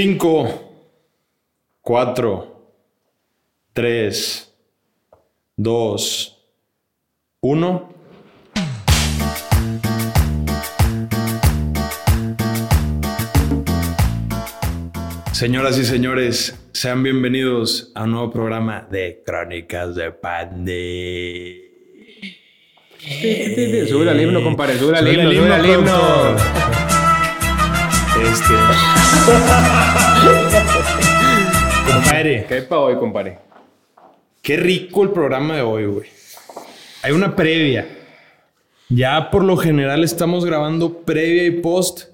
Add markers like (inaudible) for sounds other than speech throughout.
5, 4, 3, 2, 1. Señoras y señores, sean bienvenidos a un nuevo programa de Crónicas de Pande. Sube al himno, compadre, sube al Sube himno, sube al himno. Este. Compadre, ¿Qué hay para hoy, compadre? qué rico el programa de hoy, güey. Hay una previa. Ya por lo general estamos grabando previa y post.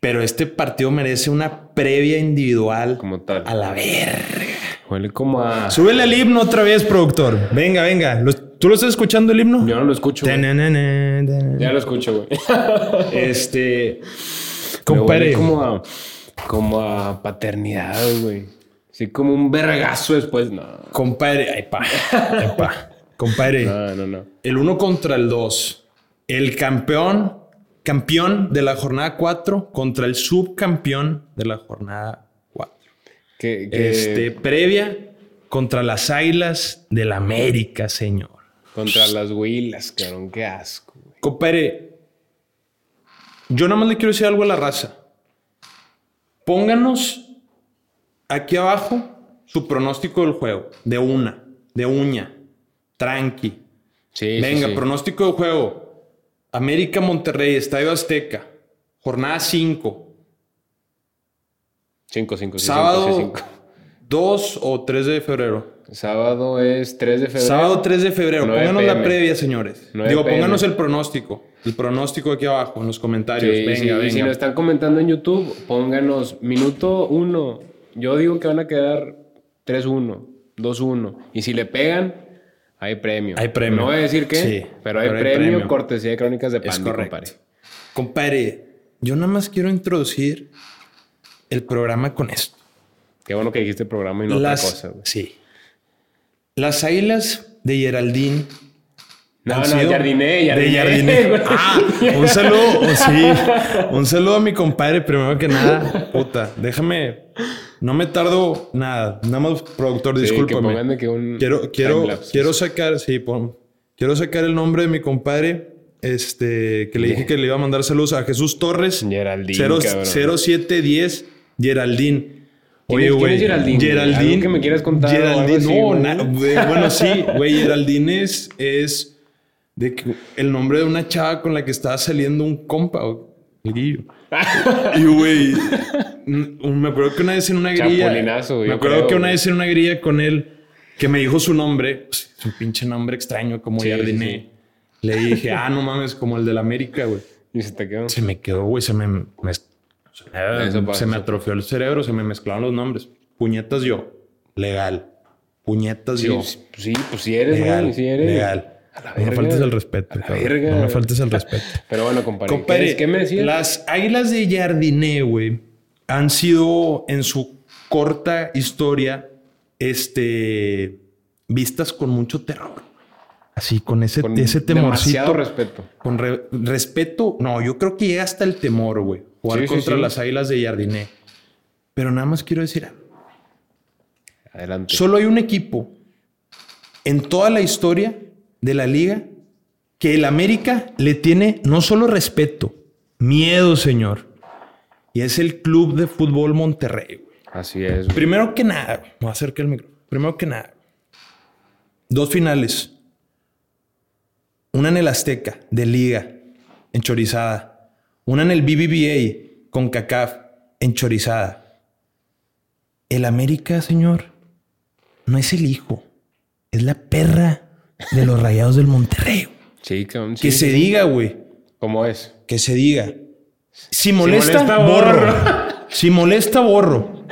Pero este partido merece una previa individual. Como tal. A la verga. Huele como a... Súbele al himno otra vez, productor. Venga, venga. ¿Lo- ¿Tú lo estás escuchando el himno? Yo no lo escucho. Ya lo escucho, güey. (laughs) Este. Huele como a... Como a paternidad, güey. Así como un vergazo después. No. Compadre. Ay, pa. Ay, pa. Compadre. (laughs) No, no, no. El 1 contra el 2. El campeón, campeón de la jornada 4 contra el subcampeón de la jornada 4. Que, que- Este, previa contra las Águilas del América, señor. Contra las huilas, cabrón. Qué asco, güey. Compadre, yo nada más le quiero decir algo a la raza. Pónganos aquí abajo su pronóstico del juego. De una, de uña, tranqui. Sí, Venga, sí. pronóstico del juego. América Monterrey, Estadio Azteca. Jornada 5. Cinco, cinco, sí, Sábado cinco, sí, 2 o 3 de febrero. Sábado es 3 de febrero. Sábado 3 de febrero. 9 Pónganos la previa, señores. 9 Digo, PM. pónganos el pronóstico. El pronóstico aquí abajo en los comentarios. Sí, venga, sí, venga. Y si nos están comentando en YouTube, pónganos minuto 1. Yo digo que van a quedar 3-1, 2-1. Y si le pegan, hay premio. Hay premio. No voy a decir qué, Sí, pero hay pero hay premio, cortesía de Crónicas de Pandi, compadre. Compadre, yo nada más quiero introducir el programa con esto. Qué bueno que dijiste programa y no Las, otra cosa. güey. Sí. Las águilas de Geraldine. No, no, sido- Jardiné, De Jardiné, Jardiné. (laughs) Ah, un saludo, oh, sí. Un saludo a mi compadre, primero que nada. Puta, déjame. No me tardo nada. Nada más, productor, Sí, discúlpame. que un Quiero, quiero, quiero sacar, sí, pon- quiero sacar el nombre de mi compadre. Este, que le dije que le iba a mandar saludos a Jesús Torres. Geraldine, Cero- cabrón. 0710 Geraldine. ¿Quién Oye, güey. Geraldine? Geraldine. ¿Algo que me quieras contar Geraldine, así, no, na- (laughs) bueno, sí, güey. (laughs) Geraldine es, es de que el nombre de una chava con la que estaba saliendo un compa, güey, el Guillo. (laughs) Y, güey, me acuerdo que una vez en una grilla. Me acuerdo creo, que una vez en una grilla con él, que me dijo su nombre, pues, es un pinche nombre extraño como Sí, Jardine. sí, sí. Le dije, ah, no mames, como el de la América, güey. Y se te quedó. Se me quedó, güey, se me, me- se me- Eso pasa, se me atrofió el cerebro, se me mezclaron los nombres. Puñetas yo, legal. Puñetas Sí, yo, sí, pues sí eres, legal. sí eres. legal. A la No me faltes el respeto, A la cabrón. verga. No me faltes el respeto. (laughs) Pero bueno, compadre. Compadre, ¿qué, ¿Qué me decías? Las águilas de Jardiné, güey, han sido en su corta historia, este, vistas con mucho terror. Así, con ese, Con ese demasiado temorcito. respeto. Con re- respeto, no, yo creo que llega hasta el temor, güey. Jugar Sí, contra sí. las águilas de Jardiné. Pero nada más quiero decir algo. Adelante. Solo hay un equipo en toda la historia de la liga que el América le tiene no solo respeto, miedo, señor. Y es el Club de Fútbol Monterrey. güey. Así es. güey. Primero que nada, me voy a acercar el micrófono. Primero que nada, dos finales. Una en el Azteca, de Liga, en Chorizada. Una en el BBVA, con CACAF, en Chorizada. El América, señor, no es el hijo, es la perra de los rayados del Monterrey. Sí. Que se diga, güey. ¿Cómo es? Que se diga. Si molesta, molesta, borro. borro. si molesta, borro.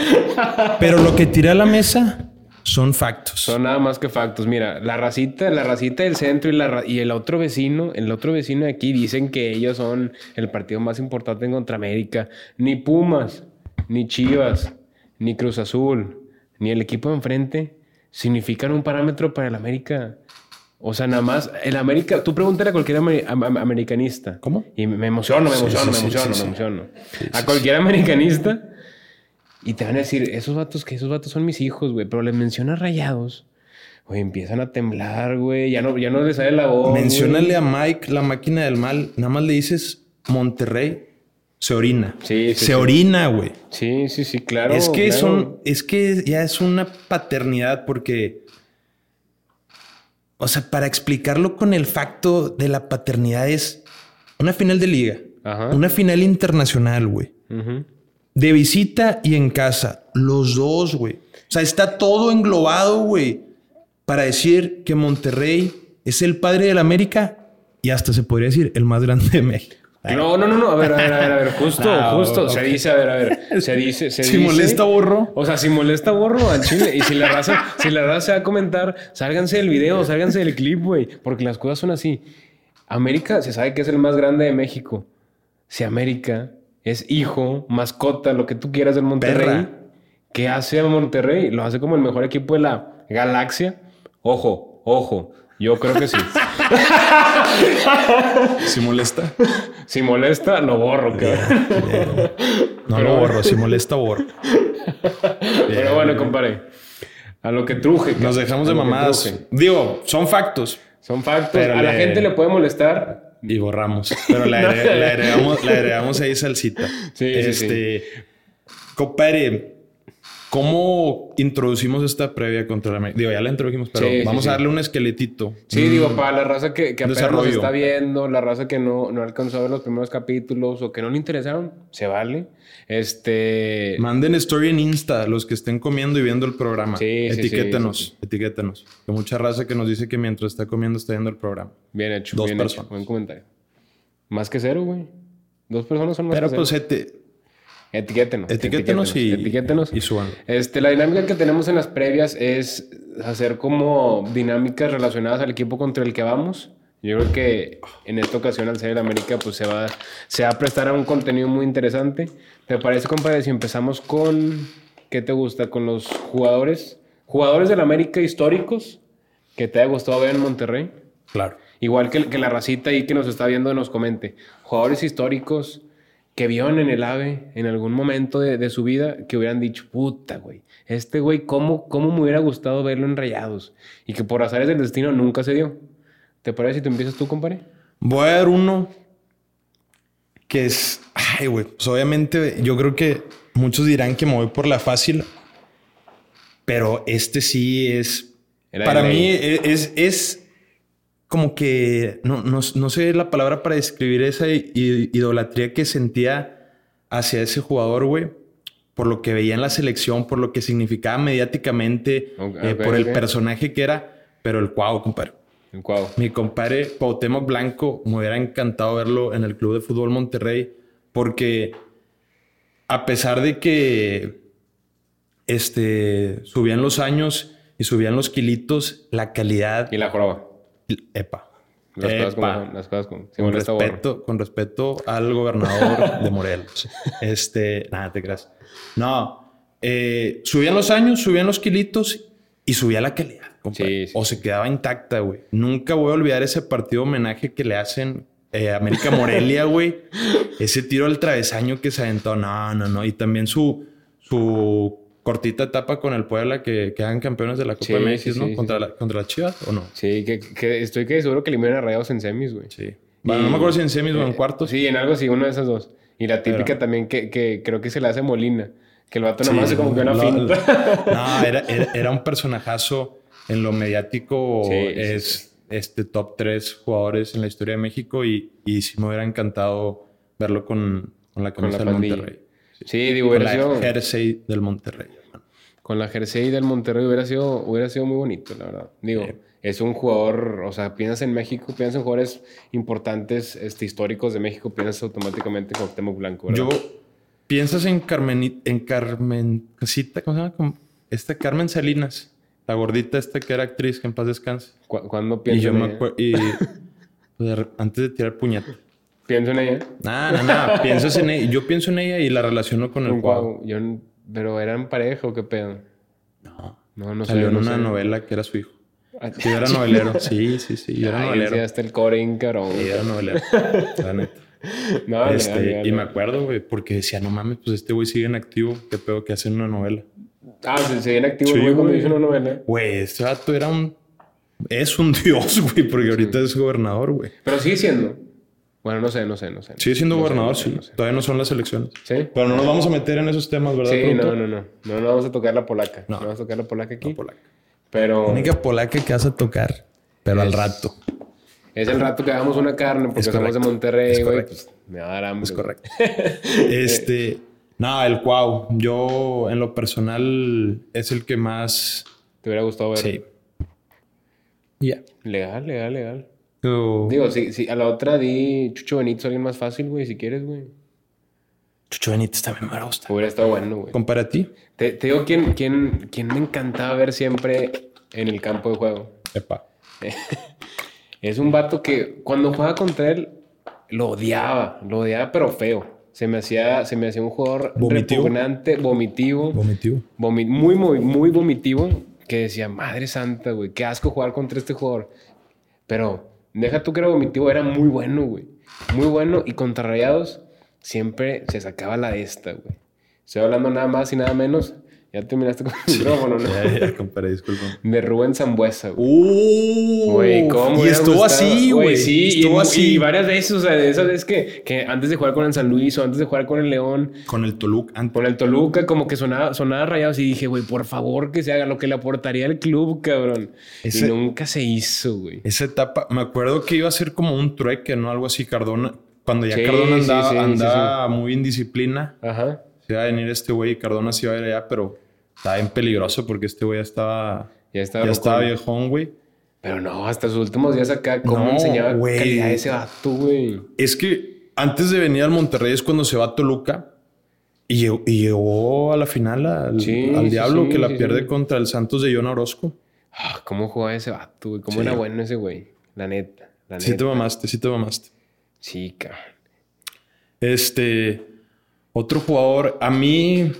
Pero lo que tira a la mesa son factos. Son nada más que factos. Mira, la racita, la racita del centro y, la, y el otro vecino, el otro vecino de aquí dicen que ellos son el partido más importante en contra América. Ni Pumas, ni Chivas, ni Cruz Azul, ni el equipo de enfrente significan un parámetro para el América. O sea, nada más, el América, tú pregúntale a cualquier amer- am- am- americanista. ¿Cómo? Y me me emociono, me emociono, sí, me sí, emociono, sí, me emociono. a cualquier americanista Y te van a decir, esos vatos que esos vatos son mis hijos, güey. Pero les mencionas rayados. Güey, empiezan a temblar, güey. Ya no, ya no les sale la voz. Menciónale a Mike la máquina del mal. Nada más le dices Monterrey. Se orina. Sí, sí, Se sí. orina, güey. Sí, sí, sí, claro. es que claro. son, es que ya es una paternidad porque, o sea, para explicarlo con el facto de la paternidad es una final de liga, Ajá. una final internacional, güey. De visita y en casa, los dos, güey. O sea, está todo englobado, güey, para decir que Monterrey es el padre de la América y hasta se podría decir el más grande de México. No, no, no, no. A ver, a ver, a ver, a ver. Justo, Ah, justo. ok. Se dice, a ver, a ver. Se dice, se (laughs) Si dice. molesta, borro. O sea, si molesta, borro al chile. Y si la raza, si la raza se va a comentar, sálganse del video, sálganse del clip, güey. Porque las cosas son así. América se sabe que es el más grande de México. Si América es hijo, mascota, lo que tú quieras del Monterrey, Perra. ¿qué hace a Monterrey? Lo hace como el mejor equipo de la galaxia. Ojo, ojo. Yo creo que sí. (laughs) Si molesta. Si molesta, lo borro, cabrón. No Pero- lo borro, si molesta, borro. Pero bueno, compadre. A lo que truje. Nos dejamos de mamadas. Digo, son factos Son factos. Pero a la gente le puede molestar. Y borramos. Pero le, (laughs) agre- le agregamos, le agregamos ahí salsita. Sí, sí, este, compadre, ¿cómo introducimos esta previa contra la América? Digo, ya la introdujimos, pero Sí, sí, vamos sí. a darle un esqueletito. Sí, Mm, digo, para la raza que, que apenas nos está viendo, la raza que no, no alcanzó a ver los primeros capítulos o que no le interesaron, se vale. Este. Manden story en Insta los que estén comiendo y viendo el programa. Sí, etiquétenos, sí, sí. etiquétenos. Hay mucha raza que nos dice que mientras está comiendo está viendo el programa. Bien hecho. Dos bien personas. hecho. Buen comentario. Más que cero, güey. Dos personas son más Pero que pues cero. eti- Etiquétenos. etiquétenos y, Etiquétenos. y súbanlo. Este, la dinámica que tenemos en las previas es hacer como dinámicas relacionadas al equipo contra el que vamos. Yo creo que en esta ocasión, al ser el América, pues se va, se va a prestar a un contenido muy interesante. ¿Te parece, compadre, si empezamos con, ¿qué te gusta? Con los jugadores, jugadores del América históricos que te haya gustado ver en Monterrey. Claro. Igual que, que la racita ahí que nos está viendo nos comente. Jugadores históricos que vieron en el AVE en algún momento de, de su vida que hubieran dicho, puta, güey, este güey, ¿cómo, ¿cómo me hubiera gustado verlo en Rayados? Y que por azares del destino nunca se dio. ¿Te parece si tú empiezas tú, compadre? Voy a dar uno que es. Ay, güey. Pues obviamente, yo creo que muchos dirán que me voy por la fácil. Pero este sí es. Era para mí e- es, es como que. No, no, no sé la palabra para describir esa idolatría que sentía hacia ese jugador, güey. Por lo que veía en la selección, por lo que significaba mediáticamente, eh, por el personaje que era. Pero el cuau, compadre. Mi compadre Cuauhtémoc Blanco, me hubiera encantado verlo en el Club de Fútbol Monterrey, porque a pesar de que este, subían los años y subían los kilitos, la calidad... Y la joroba. Epa. Las cosas son, las cosas. Si Con respeto, con respeto al gobernador de Morelos. (laughs) Este, nada, te creas. No, eh, subían los años, subían los kilitos y subía la calidad. Compadre. Sí, sí, o se quedaba intacta, güey. Nunca voy a olvidar ese partido homenaje que le hacen eh, América Morelia, (laughs) güey. ese tiro al travesaño que se aventó. No, no, no. Y también su, su cortita etapa con el Puebla que quedan campeones de la Copa Sí, MX, sí, ¿no? sí, contra, La, contra la Chivas o no. Sí, que, que estoy que seguro que eliminan a Rayados en semis, güey. Sí. Bueno, no me acuerdo si en semis o en Eh, cuartos. Sí, en algo así, una de esas dos. Y la típica Pero- también que, que creo que se la hace Molina. Que el vato Sí, nomás hace como que una lo- finta. (laughs) No, era, era, era un personajazo en lo mediático. Sí, sí, es este top 3 jugadores en la historia de México y, y sí me hubiera encantado verlo con, con la Con la camisa del. Monterrey. Sí, digo, Con hubiera la sido... jersey del Monterrey. hermano. Con la jersey del Monterrey hubiera sido, hubiera sido muy bonito, la verdad. Digo, es un jugador, o sea, piensas en México, piensas en jugadores importantes, este, históricos de México, piensas automáticamente en Cuauhtémoc Blanco, ¿verdad? Yo, ¿piensas en Carmen, en Carmencita, ¿cómo se llama? Esta Carmen Salinas, la gordita esta que era actriz, que en paz descanse. Cu- ¿Cuándo Y piensas yo en me ella? acuerdo, y (laughs) pues, antes de tirar puñete. Pienso en ella. Nah, nah, nah. Piensas en ella. Yo pienso en ella y la relaciono con el. Cuau. Yo ¿Pero eran pareja o qué pedo? No. No, no sé. Salió en no una sé. novela que era su hijo. Ah, Yo era novelero. (laughs) Sí, sí, sí. Yo era Ay, novelero. sí, hasta el core, cabrón. Sí, era novelero. La (laughs) neta. No, Este, legal, legal, y me acuerdo, güey, porque decía, no mames, pues este güey sigue en activo. Qué pedo que hace una novela. Ah, se, se viene activo Sí, el güey cuando dice una novela. Güey, este vato era un. Es un dios, güey, porque ahorita es gobernador, güey. Pero sigue siendo. Bueno, no sé, no sé, no sé. Sigue siendo No sé, gobernador, no sé, sí. no sé. Todavía no son las elecciones. ¿Sí? Pero no nos vamos a meter en esos temas, ¿verdad? Sí, no, no, no. No, no vamos a tocar la polaca. No. No, vamos a tocar la polaca aquí. Polaca. Pero La única polaca que vas a tocar, pero al Es- rato. es el rato que hagamos una carne porque somos de. Monterrey, güey. correcto. Pues me va a dar hambre. Es correcto. (laughs) este. No, el Cuau. Yo, en lo personal, es el que más. Te hubiera gustado ver. Sí. Ya. Legal, legal, legal. Digo, si, si a la otra di Chucho Benítez, alguien más fácil, güey, si quieres, güey. Chucho Benítez también me gusta. Hubiera estado bueno, güey. Compara a ti. Te, te digo quién, quién, quién me encantaba ver siempre en el campo de juego. Epa. (laughs) Es un vato que cuando jugaba contra él lo odiaba, lo odiaba pero feo. Se me hacía, se me hacía un jugador ¿Vomitivo? repugnante, vomitivo, Vomitivo. vomi- muy, muy, muy vomitivo, que decía, madre santa, güey, qué asco jugar contra este jugador. Pero deja tú que era vomitivo, era muy bueno, güey. Muy bueno y contra Rayados siempre se sacaba la de esta, güey. Estoy hablando nada más y nada menos. Ya terminaste con el micrófono, ¿no? (laughs) Ya, ya, compadre, disculpa. De Rubén Zambuesa, güey. Uh, Güey, ¿cómo Y estuvo gustado? así, güey. Sí, estuvo así. y varias veces, o sea, de esas veces que, que antes de jugar con el San Luis o antes de jugar con el León, Con el Toluca. antes- con el Toluca, como que sonaba, sonaba rayados y dije, güey, por favor que se haga lo que le aportaría al club, cabrón. Ese- Y nunca se hizo, güey. Esa etapa, me acuerdo que iba a ser como un trueque, ¿no? Algo así, Cardona. Cuando ya Sí, Cardona sí, andaba, sí, sí, andaba muy indisciplina, Ajá. se iba a venir este güey y Cardona se iba a ir allá, pero estaba bien peligroso porque este güey ya estaba, Ya estaba ya estaba viejón, güey. Pero no, hasta sus últimos días acá, cómo No, enseñaba güey. calidad ese vato, güey. Es que antes de venir al Monterrey es cuando se va a Toluca y llegó, y llegó a la final al, Sí, al sí, Diablo sí, que la sí, pierde contra el Santos de John Orozco. Ah, cómo jugaba ese vato, güey. Cómo era bueno ese güey. La neta. La Sí te mamaste, sí te mamaste. Sí, cabrón. Este, otro jugador, a mí,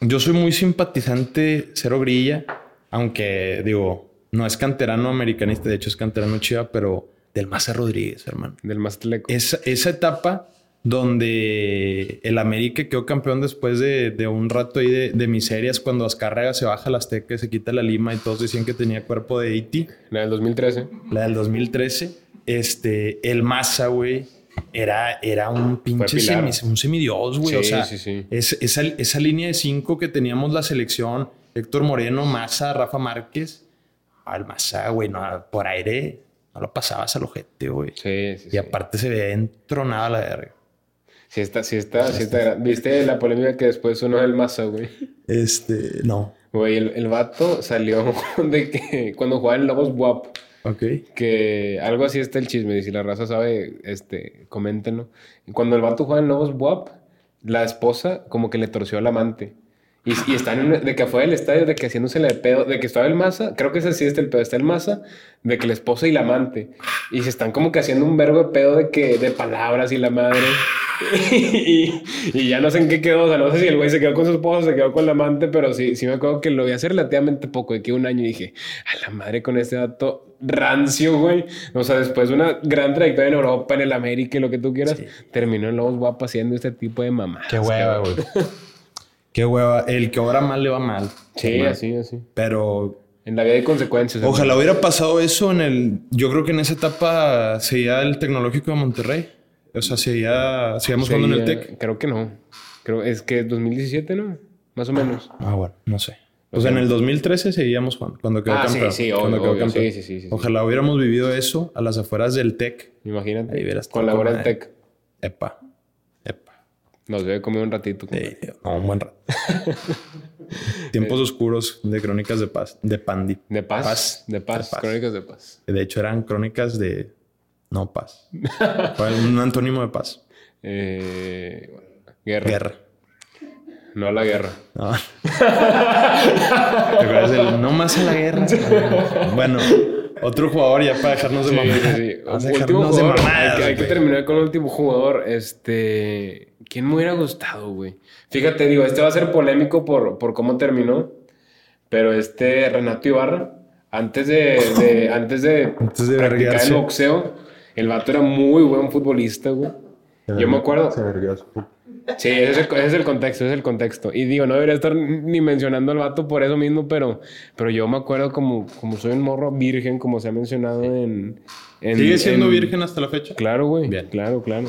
yo soy muy simpatizante Cero Grilla, aunque digo, no es canterano americanista, de hecho es canterano chiva, pero del Maza Rodríguez, hermano. Del Mazatleco. Esa, esa etapa donde el América quedó campeón después de, de un rato ahí de, de miserias, cuando Azcárraga se baja las tecas, se quita la lima y todos decían que tenía cuerpo de Iti. La del 2013. La del 2013. Este, el Maza, güey, era, era un pinche semi- un semidios, güey. Sí, o sea, sí, sí. es- esa, esa línea de cinco que teníamos la selección, Héctor Moreno, Maza, Rafa Márquez. Al Maza, güey, no, por aire no lo pasabas al ojete, güey. Sí, sí, Y aparte se veía entronada la verga. Sí está, sí está, sí está. ¿Viste la polémica que después sonó el Maza, güey? Este, no. Güey, el, el vato salió (laughs) de que cuando jugaba en Lobos WAP, Ok. que algo así está el chisme, y si la raza sabe, este, coméntenlo. Cuando el vato jugaba en Lobos WAP, la esposa como que le torció al amante. Y, y están de que afuera del estadio, de que haciéndose de pedo, de que estaba el Maza, creo que ese sí está el pedo, está el Maza, de que la esposa y la amante. Y se están como que haciendo un verbo de pedo de que, de palabras y la madre. (laughs) y, y ya no sé en qué quedó, o sea, no sé si el güey se quedó con su esposa, se quedó con la amante, pero sí, sí me acuerdo que lo vi hace relativamente poco, de que un año y dije, a la madre con este dato rancio, güey. O sea, después de una gran trayectoria en Europa, en el América y lo que tú quieras, terminó en Lobos Guapo haciendo este tipo de mamás. Qué hueva, güey. (laughs) Qué hueva. El que obra mal le va mal. Sí, Hermano. así, así. Pero En la vida hay consecuencias. Ojalá hubiera pasado eso en el. Yo creo que en esa etapa seguía el tecnológico de Monterrey. O sea, seguía, seguíamos jugando en el TEC. Creo que no. Creo es que 2017, ¿no? Más o menos. Ah, bueno, no sé. O sea, en el 2013 seguíamos jugando, cuando quedó Ah, sí, campeón. sí, cuando obvio, quedó obvio. campeón. Sí, sí, sí, sí, sí. Ojalá hubiéramos vivido eso a las afueras del TEC. Imagínate. Ahí verás Con la hora del es. tech. Epa. Epa. Nos debe comer un ratito. Sí, no, un buen rato. (laughs) Tiempos oscuros de crónicas de paz. De Pandi. De paz. Paz. De paz. De paz. Crónicas de paz. De hecho, eran crónicas de. No paz. Un antónimo de paz. Eh, guerra. Guerra. No a la guerra. No. ¿Te acuerdas del no más a la guerra? Bueno, otro jugador ya para dejarnos de Sí, mamar. sí, sí. Vamos a Último dejarnos de mamadas, hay, que, hay que güey. terminar con el último jugador. Este. ¿Quién me hubiera gustado, güey? Fíjate, digo, este va a ser polémico por, por cómo terminó. Pero este Renato Ibarra, antes de, de- antes de, Antes de practicar el boxeo, El vato era muy buen futbolista, güey. Yo me acuerdo. Sí, ese es, el, ese es el contexto, ese es el contexto. Y digo, no debería estar ni mencionando al vato por eso mismo, pero, pero yo me acuerdo como, como soy un morro virgen, como se ha mencionado en... en- ¿Sigue siendo en- virgen hasta la fecha? Claro, güey. Bien. Claro, claro.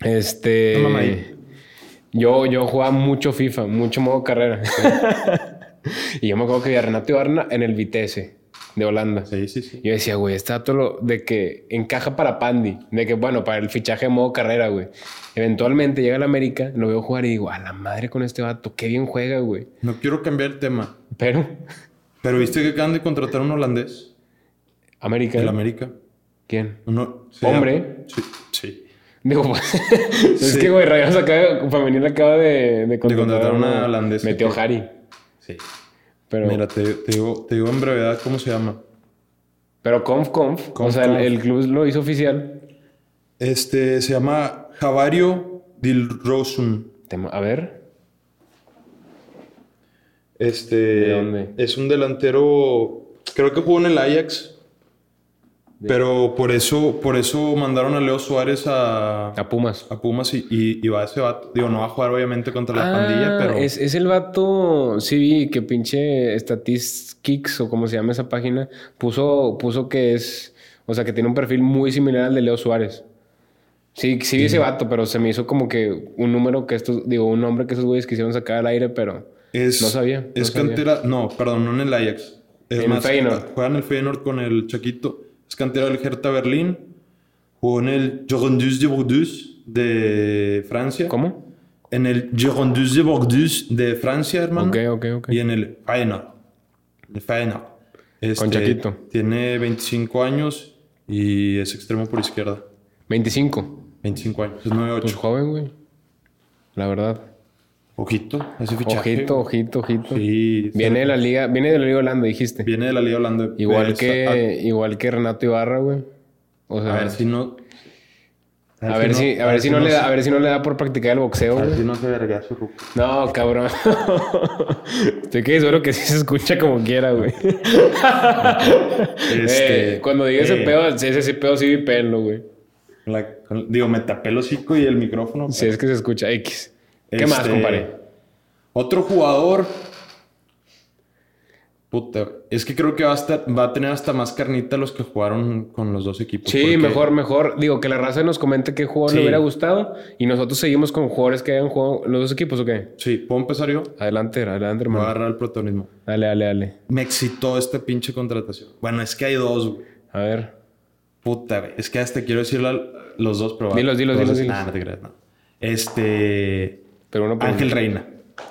Este... No, mamá, ahí. yo, yo jugaba mucho FIFA, mucho modo carrera. (laughs) y yo me acuerdo que vi a Renato Ibarra en el Vitesse de Holanda. Sí, sí, sí. Yo decía, güey, está todo lo de que encaja para Pandy, de que, bueno, para el fichaje de modo carrera, güey. Eventualmente llega a la América, lo veo jugar y digo, a la madre con este vato, qué bien juega, güey. No quiero cambiar el tema, Pero, (laughs) pero ¿viste que acaban de contratar a un holandés América. del América? ¿Quién? Uno, ¿Hombre? Sí, sí. Digo, pues, (laughs) es que, güey, Rayados acaba, femenil acaba de, de contratar, contratar a una una holandesa Metió que- Harry. Sí. Pero, Mira, te, te digo, te digo en brevedad cómo se llama. pero Conf Conf, o Conf, sea, el- Conf. El, club lo hizo oficial. Este se llama Javario Dilrosun. Te- A ver, Este ¿De dónde? es un delantero, creo que jugó en el Ajax. Pero por eso, por eso mandaron a Leo Suárez a, a Pumas. a Pumas y, y, y va ese vato. Digo, no va a jugar obviamente contra la Ah, pandilla, pero Es, es el vato, sí vi que pinche Statistics o como se llama esa página, puso, puso que es, o sea, que tiene un perfil muy similar al de Leo Suárez. Sí, sí vi ese vato, pero se me hizo como que un número que estos, digo, un nombre que esos güeyes quisieron sacar al aire, pero es, no sabía, no es sabía. cantera, no, perdón, no en el Ajax. Es En más, Feyenoord. juega en el Feyenoord con el Chaquito. Es cantera del Hertha Berlín. Jugó en el Girondins de Bordeaux de Francia. ¿cómo? En el Girondins de Bordeaux de Francia, hermano. Ok, ok, ok. Y en el Feyenoord. El Feyenoord. Este, Con Chaquito. Tiene 25 años y es extremo por izquierda. 25. 25 años. Es 9-8. Pues joven, güey. La verdad. Ojito, ese fichaje. Ojito, ojito, ojito. Sí. Viene de la liga, viene de la liga Holanda, dijiste. Viene de la Liga Holanda. Igual Eh, que, igual que Renato Ibarra, güey. O sea, A ver si no. A ver si, a ver si no le da, a ver si no le da por practicar el boxeo, A ver si no se verga su ruco. No, cabrón. (laughs) Estoy que seguro que sí se escucha como quiera, güey. (laughs) Este, Eh, cuando diga ese eh, pedo, ese, ese pedo sí vi pelo, güey. la- digo, me tapé el hocico y el micrófono. Si es que se escucha X. ¿Qué más, Este, compadre? Otro jugador. Puta, es que creo que va a, estar, va a tener hasta más carnita los que jugaron con los dos equipos. Sí, porque- mejor, mejor. Digo, que la raza nos comente qué jugador Sí. le hubiera gustado y nosotros seguimos con jugadores que hayan jugado los dos equipos, ¿o qué? Sí, ¿puedo empezar yo? Adelante, adelante, Me voy a hermano. agarrar el protagonismo. Dale, dale, dale. Me excitó esta pinche contratación. Bueno, es que hay dos, güey. A ver. Puta, güey. Es que hasta quiero decirle a los dos, pero... Dilos, dilos, pero- dilos, dilos. Nah, no te creas, no. Este... Pero uno Ángel. Reina.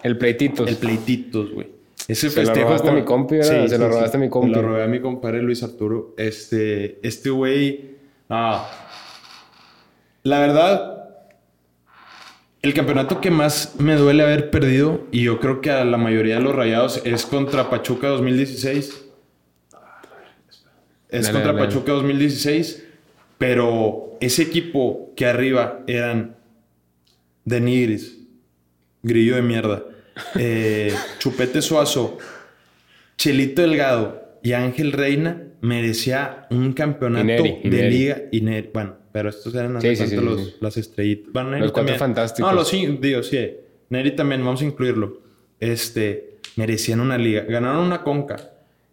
El pleititos. El pleititos, güey. Ese Se lo festejo robaste a con- mi compi, ¿verdad? Se lo robaste a mi compi. Se lo robé a mi compadre Luis Arturo. Este, este güey, no. La verdad, el campeonato que más me duele haber perdido, y yo creo que a la mayoría de los rayados, es contra Pachuca 2016. Es Dale, contra dale. Pachuca 2016. Pero ese equipo que arriba eran de Nigris, Grillo de mierda. Eh, Chupete Suazo, Chelito Delgado y Ángel Reina merecía un campeonato de liga y Neri. Bueno, pero estos eran Sí, los- las estrellitas. Bueno, Neri Los Cuatro. Fantásticos. No, los sí, digo, sí. Neri también, vamos a incluirlo. Este, merecían una liga. Ganaron una conca.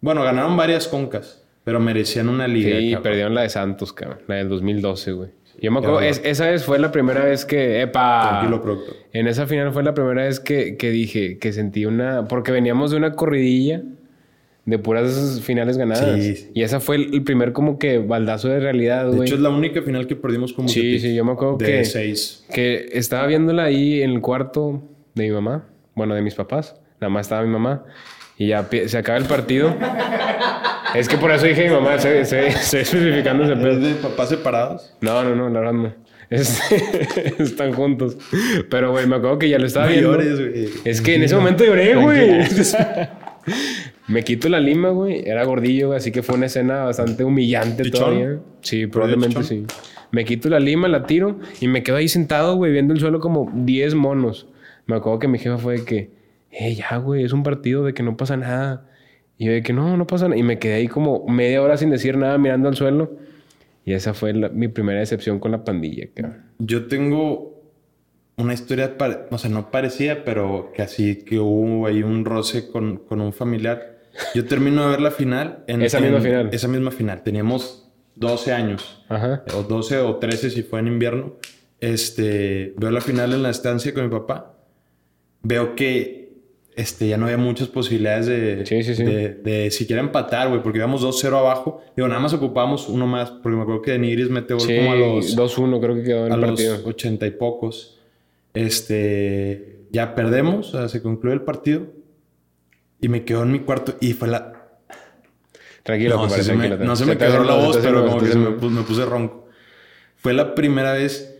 Bueno, ganaron varias concas, pero merecían una liga. Sí, cabrón. perdieron la de Santos, cabrón. La del 2012, güey. Yo me acuerdo, es- esa vez fue la primera vez que... ¡Epa! Tranquilo, productor. En esa final fue la primera vez que, que dije que sentí una... Porque veníamos de una corridilla de puras finales ganadas. Sí. Y esa fue el, el primer como que baldazo de realidad, De güey. hecho, es la única final que perdimos como Sí, sí, yo me acuerdo de que- seis. Que estaba viéndola ahí en el cuarto de mi mamá. Bueno, de mis papás. Nada más estaba mi mamá. Y ya se acaba el partido. (laughs) es que por eso dije mi mamá. Estoy, estoy- estoy especificando ese pedo. ¿Es de papás separados? No, no, no, la verdad no. Este, (laughs) están juntos. Pero, güey, me acuerdo que ya lo estaba No viendo. llores, güey. Es que en ese momento lloré, güey. (laughs) me quito la lima, güey. Era gordillo, güey, así que fue una escena bastante humillante ¿Pichón? todavía. Sí, probablemente sí. Me quito la lima, la tiro y me quedo ahí sentado, güey, viendo el suelo como 10 monos. Me acuerdo que mi jefa fue de que, eh, ya, güey, es un partido de que no pasa nada. Y yo de que no, no pasa nada. Y me quedé ahí como media hora sin decir nada, mirando al suelo. Y esa fue la- mi primera decepción con la pandilla, cabrón. Yo tengo una historia, o sea, no parecía, pero que así que hubo ahí un roce con, con un familiar. Yo termino de ver la final. En, Esa misma en- final. Esa misma final. Teníamos 12 años. Ajá. o 12 o 13 si fue en invierno. Este, veo la final en la estancia con mi papá. Veo que este, ya no había muchas posibilidades de, Sí, sí, sí. de, de siquiera empatar, güey, porque íbamos 2-0 abajo. Digo, nada más ocupábamos uno más, porque me acuerdo que Denigris mete gol como a los, 2-1 creo que quedó en a el los partido. 80 y pocos. Este, ya perdemos, o sea, se concluye el partido. Y me quedo en mi cuarto y fue la, Tranquilo, no, compadre, se me, tranquilo. no se me quedó la voz, pero como que se me, pu- me puse ronco. Fue la primera vez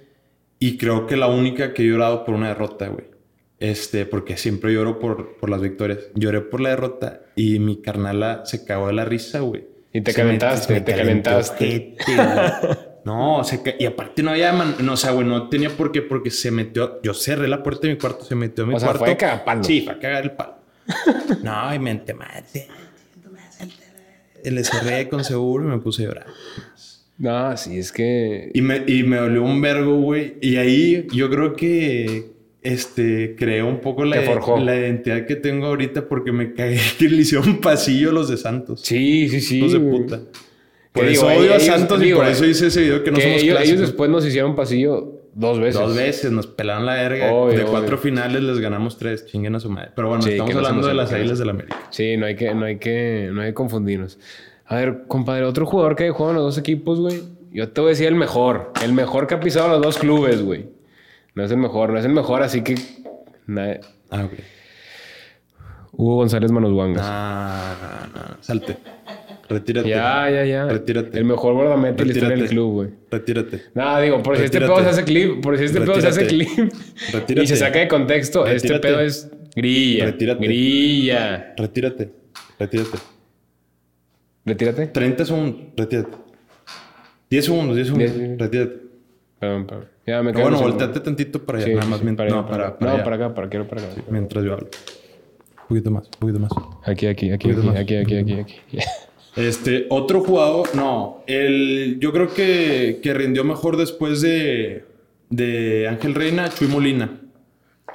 y creo que la única que he llorado por una derrota, güey. Este, porque siempre lloro por, por las victorias. Lloré por la derrota y mi carnala se cagó de la risa, güey. Y te Se me- calentaste, se me te calentaste. (laughs) No, se ca- y aparte no había, man- no, o sea, güey, no tenía por qué, porque se metió, yo cerré la puerta de mi cuarto, se metió a mi O sea, cuarto. fue a cagar palo. Sí, fue a cagar el palo. no, y mente madre. Le cerré con seguro y me puse a llorar. No, sí, es que... Y me, y me dolió un vergo, güey. Y ahí yo creo que este creé un poco la, la identidad que tengo ahorita porque me cagué (laughs) que le hicieron pasillo a los de Santos. Sí, sí, sí. Hijos de puta. Por digo, eso odio a ellos- Santos y por eso hice ese video que no que somos ellos, ellos clásicos. después nos hicieron pasillo dos veces. Dos veces nos pelaron la verga. Obvio, de cuatro obvio. finales les ganamos tres. Chinguen a su madre. Pero bueno, Sí, estamos hablando de las. Águilas del América. Sí, no hay que, no hay que, no hay que confundirnos. A ver, compadre, otro jugador que jugado en los dos equipos, güey. Yo te voy a decir el mejor. El mejor que ha pisado los dos clubes, güey. No es el mejor, no es el mejor, así que... na- Ah, ok. Hugo González Manos Guangas. Ah, no, no. Salte. Retírate. ya, ya, ya. Retírate. El mejor guardameta de la historia del Retírate. club, güey. Retírate. Nada, digo, por si este Retírate. pedo se hace clip, por si este pedo se hace Retírate. clip Retírate. y se saca de contexto, este Retírate. pedo es grilla. Retírate. Grilla. Retírate. Retírate. Retírate. 30 segundos. Retírate. 10 segundos, 10 segundos. Retírate. Perdón, perdón. Ya me Pero bueno, volteate tantito para allá. Sí, nada sí, más. sí, para allá, no, para, no, allá. para acá, para quiero para acá. Mientras yo hablo. Un poquito más, un poquito más. Aquí, aquí, aquí, aquí, más. aquí, aquí, aquí, aquí. (laughs) Este, otro jugador, no. El, yo creo que, que rindió mejor después de, de Ángel Reina, Chuy Molina.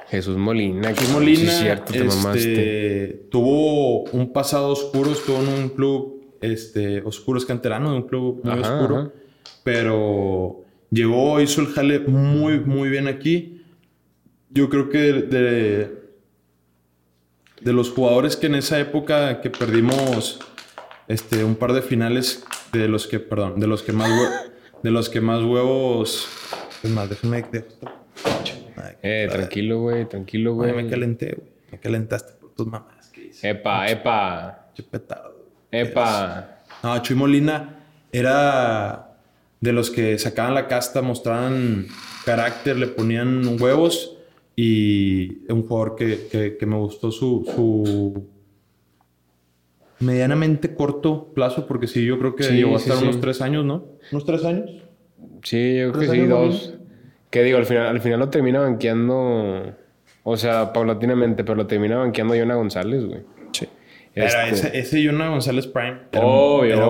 Jesús Molina. Cabrón, Molina Sí, cierto, te mamaste. este, tuvo un pasado oscuro, estuvo en un club este, oscuro, es canterano de un club muy Ajá, oscuro. ajá. Pero llegó, hizo el jale muy, muy bien aquí. Yo creo que de, de, de los jugadores que en esa época que perdimos este, un par de finales, de los que, perdón, de los que más, de los que más huevos... Es más, déjame... Ay, Eh, tranquilo, güey, tranquilo, Güey, me calenté, güey. Me calentaste por tus mamás. ¿Qué hice? Epa, epa, Chupetado. epa. No, Chuy Molina era de los que sacaban la casta, mostraban carácter, le ponían huevos y un jugador que, que- que me gustó su, su medianamente corto plazo, porque sí, yo creo que Sí, llegó a sí, estar sí. unos tres años, ¿no? ¿Unos tres años? Sí, yo creo que ¿Tres sí, dos. Que digo, al final, al final lo termina banqueando. O sea, paulatinamente, pero lo termina banqueando Yona González, güey. Pero Este- ese, ese Yona González Prime era, Obvio, era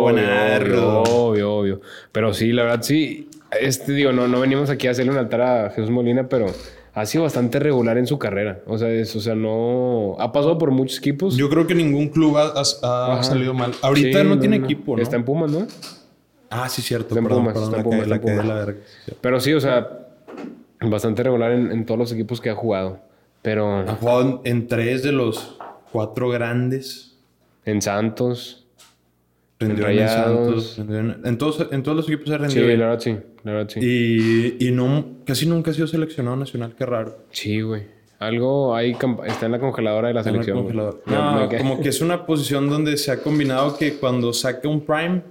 obvio. Pero sí, la verdad sí. Este, digo, no, no venimos aquí a hacerle un altar a Jesús Molina, pero ha sido bastante regular en su carrera. O sea, es, o sea, no... Ha pasado por muchos equipos. Yo creo que ningún club ha, ha- salido mal. Ahorita Sí, no, tiene equipo, ¿no? Está en Pumas, ¿no? Ah, sí, cierto. Está en perdón, Pumas, perdón, está en Pumas, está la verga. Pero sí, o sea, bastante regular en, en todos los equipos que ha jugado. Pero Ha jugado en, en tres de los cuatro grandes. En Santos... Rendió En en. Santos. en, todos, en todos los equipos se Sí, rendió la bien. verdad sí. La verdad sí. Y, y no, casi nunca ha sido seleccionado nacional. Qué raro. Sí, güey. Algo ahí está en la congeladora de la selección. No, como que es una posición donde se ha combinado que cuando saca un prime...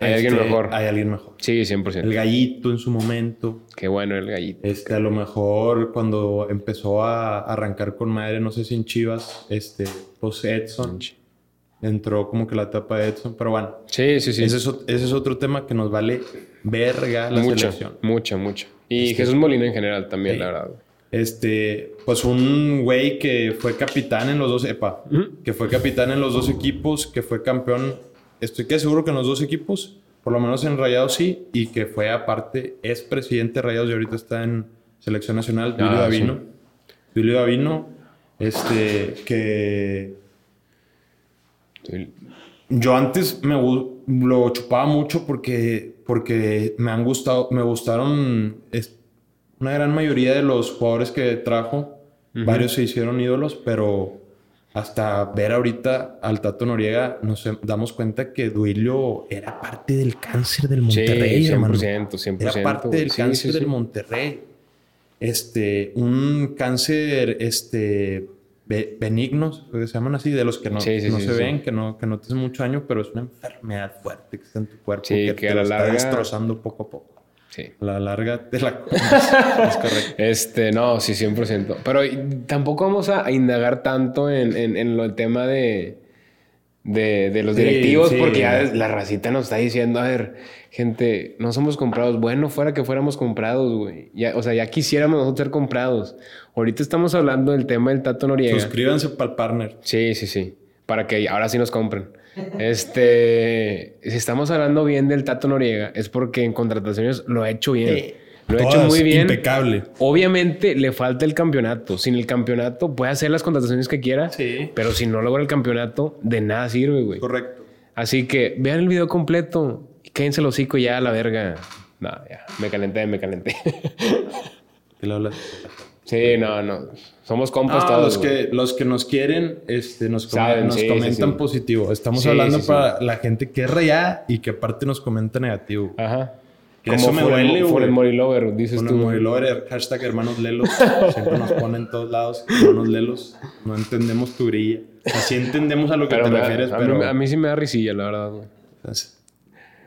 Hay alguien este, mejor. Hay alguien mejor. Sí, 100%. El gallito en su momento. Qué bueno el gallito. Este, a lo mejor cuando empezó a arrancar con madre, no sé si en Chivas, este, pues Edson. Entró como que la etapa de Edson, pero bueno. Sí, sí, sí. Ese, es, ot- ese es otro tema que nos vale verga la mucha, selección. mucha, mucha. Y Jesús Molina en general también, Sí. la verdad. Este, pues un güey que fue capitán en los dos, epa, que fue capitán en los dos equipos, que fue campeón, estoy que seguro que en los dos equipos, por lo menos en Rayados sí, y que fue aparte, es presidente de Rayados y ahorita está en selección nacional, Julio Ah, Davino. Julio Davino, este, que yo antes me lo chupaba mucho porque, porque me han gustado, me gustaron es- una gran mayoría de los jugadores que trajo. Varios se hicieron ídolos, pero hasta ver ahorita al Tato Noriega nos damos cuenta que Duilio era parte del cáncer del Monterrey, sí, hermano. 100%, 100%. Era parte del Sí, cáncer sí, del. Monterrey. Este, un cáncer, este, be- benigno, se llaman así, de los que no, Sí, sí, no sí, se ven, que no, que no te hacen mucho daño, pero es una enfermedad fuerte que está en tu cuerpo, que, que a la lo está larga- destrozando poco a poco. Sí. A la larga te la (laughs) es correcto. Este, no, sí, 100%. Pero tampoco vamos a, a indagar tanto en, en, en lo, el tema de, de, de los directivos, sí. porque ya la racita nos está diciendo, a ver, gente, no somos comprados. Bueno, fuera que fuéramos comprados, güey. Ya, o sea, ya quisiéramos nosotros ser comprados. Ahorita estamos hablando del tema del Tato Noriega. Suscríbanse para el partner. Sí, sí, sí. Para que ahora sí nos compren. Este, si estamos hablando bien del Tato Noriega, es porque en contrataciones lo ha hecho bien. Sí. Lo ha hecho muy bien. Impecable. Obviamente le falta el campeonato. Sin el campeonato puede hacer las contrataciones que quiera. Sí. Pero si no logra el campeonato, de nada sirve, güey. Correcto. Así que vean el video completo y quédense el hocico ya a la verga. No, ya. Me calenté, me calenté. ¿Qué le hablas? sí, no, no. Somos compas Ah, todos. los, güey. que, los que nos quieren este, nos, com- Saben, nos sí, comentan sí. positivo. Estamos Sí, hablando sí, sí. para la gente que es rayada y que aparte nos comenta negativo. Ajá. Que eso me duele, Por güey. el Morilover, dices tú. el Morilover, hashtag hermanos lelos. Siempre nos ponen en todos lados. Hermanos lelos. No entendemos tu grilla. O sea, sí entendemos a lo que Pero te me refieres, a, mí, pero... a mí sí me da risilla, la verdad, güey. Entonces,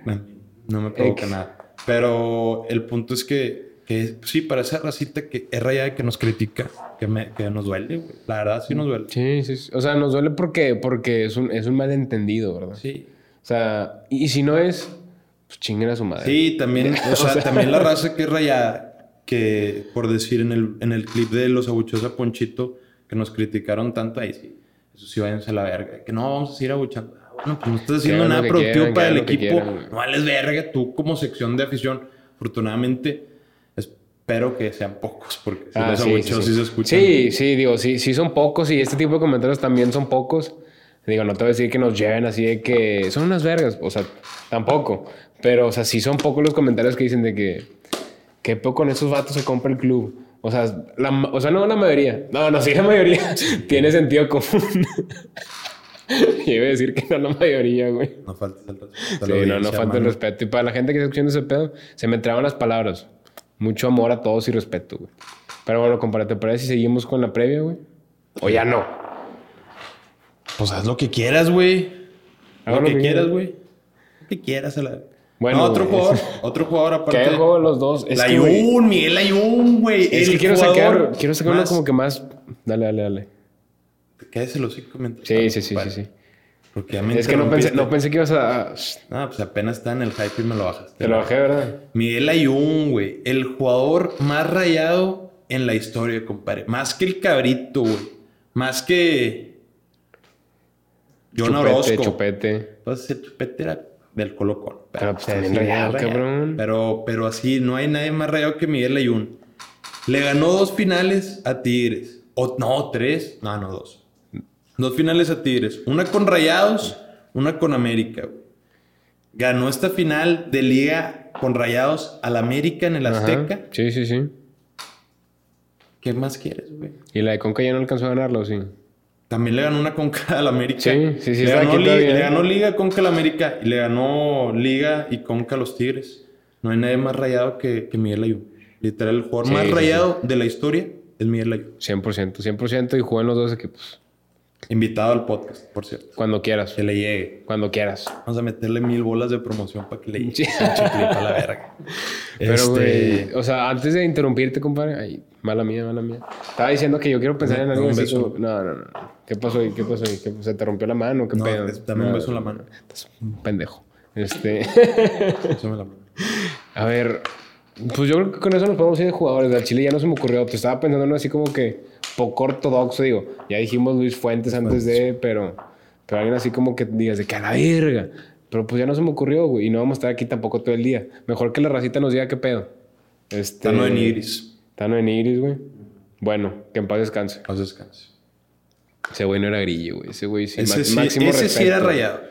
bueno, no me provoca nada. Pero el punto es que, que sí, para esa racita que es rayada que nos critica, que, me, que nos duele, güey. La verdad, sí nos duele. Sí, sí, sí. O sea, nos duele porque, porque es, un, es un malentendido, ¿verdad? Sí. O sea, y si no es, pues chinguen a su madre. Sí, también, (laughs) o sea, también la (laughs) raza que es rayada, que por decir en el, en el clip de los abucheos a Ponchito, que nos criticaron tanto, ahí sí, eso sí, váyanse a la verga. Que no, vamos a seguir abuchando. Ah, Bueno, pues no estás haciendo nada productivo quieran, para el equipo. quieran, no vales verga, tú como sección de afición, afortunadamente, espero que sean pocos, porque si Ah, los sí, sí, sí, se escuchan. Sí, sí, digo, sí, sí son pocos y este tipo de comentarios también son pocos. Digo, no te voy a decir que nos lleven así de que son unas vergas, o sea, tampoco. Pero, o sea, sí son pocos los comentarios que dicen de que, que poco con esos vatos se compra el club. O sea, la, o sea, no la mayoría. No, no, sí la mayoría (laughs) tiene sentido común. Yo (laughs) iba a decir que no la mayoría, güey. No falta el respeto. Sí, no, no falta el respeto. Y para la gente que está escuchando ese pedo, se me traban las palabras. Mucho amor a todos y respeto, güey. Pero bueno, compadre, ¿te parece si seguimos con la previa, güey? O ya no. Pues haz lo que quieras, güey. Hago Lo lo que que quieras, quiera. güey. Lo que quieras. a la- Bueno, no, otro jugador. es- Otro jugador Que aparte. hay juego los dos. Es Layún, Miguel Layún, güey. es que El quiero jugador sacar, quiero sacar uno como que más... Dale, dale, dale. Cállese los cinco minutos. Sí, sí, sí, sí, sí. Porque ya me Es que no pensé, no pensé que ibas a... Ah, pues apenas está en el hype y me lo bajas. Te lo bajé, ¿verdad? Miguel Ayun, güey. El jugador más rayado en la historia, compadre. Más que el cabrito, güey. Más que. John Orozco. chupete. Pues el chupete era del Colo Colo. Pero, pues, también rayado, cabrón. Pero, pero así, no hay nadie más rayado que Miguel Ayun. Le ganó dos finales a Tigres. O, no, tres. No, no, dos. Dos finales a Tigres. Una con Rayados, una con América. güey. Ganó esta final de liga con Rayados al América en el Ajá. Azteca. Sí, sí, sí. ¿Qué más quieres, güey? Y la de Conca ya no alcanzó a ganarlo, sí. También le ganó una Conca (laughs) al América. Sí, sí, sí, Le ganó, aquí li- todavía. le ganó Liga Conca al América y le ganó Liga y Conca a los Tigres. No hay nadie más rayado que, que Miguel Ayun. Literal, el jugador Sí, más sí, rayado de la historia es Miguel Ayun. 100%, 100% y jugó en los dos equipos. Invitado al podcast, por cierto. Cuando quieras. Que le llegue. Cuando quieras. Vamos a meterle mil bolas de promoción para que le llegue. Sí. A la verga. (laughs) Pero, Este, güey, o sea, antes de interrumpirte, compadre, ay, mala mía, mala mía. Estaba diciendo que yo quiero pensar en algo así como- No, no, no. ¿Qué pasó ahí? ¿Qué pasó ahí? ¿Qué- ¿Se te rompió la mano? ¿Qué No, pedo? dame un beso en la mano. Estás un pendejo. Este... (laughs) (laughs) A ver, pues yo creo que con eso nos podemos ir de jugadores. Del Chile ya no se me ocurrió. Te estaba pensando en uno así como que poco ortodoxo, digo. Ya dijimos Luis Fuentes antes de, pero, pero alguien así como que digas de que a la verga. Pero pues ya no se me ocurrió, güey. Y no vamos a estar aquí tampoco todo el día. Mejor que la racita nos diga qué pedo. Este, Tano en Iris. Tano en Iris, güey. Bueno, que en paz descanse. Haz descanso. Ese güey no era grillo, güey. Ese güey sí. Ese, sí, máximo ese sí era rayado.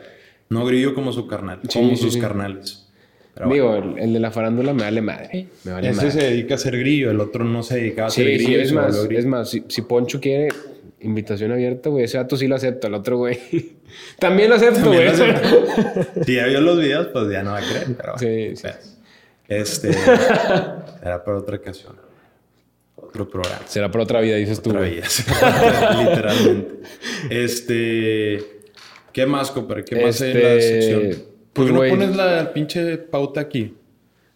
No grillo como su carnal. Sí, como sí, sus carnales. Pero Digo, el, el de la farándula me vale madre. Me vale Ese madre. se dedica a ser grillo, el otro no se dedicaba a ser Sí, grillo. sí, es más, es más, si, si Poncho quiere invitación abierta, güey, ese dato sí lo acepto, el otro, güey. (laughs) También lo acepto, güey. (laughs) Si ya vio los videos, pues ya no va a creer. Pero Sí, sí. pues, Este. (laughs) era para otra ocasión. Otro programa. Será por otra vida, dices tú, Otra güey. vida. (laughs) Literalmente. Este. ¿Qué más, compadre? ¿Qué más hay en la Este, sección? ¿Por pues, qué no pones la pinche pauta aquí?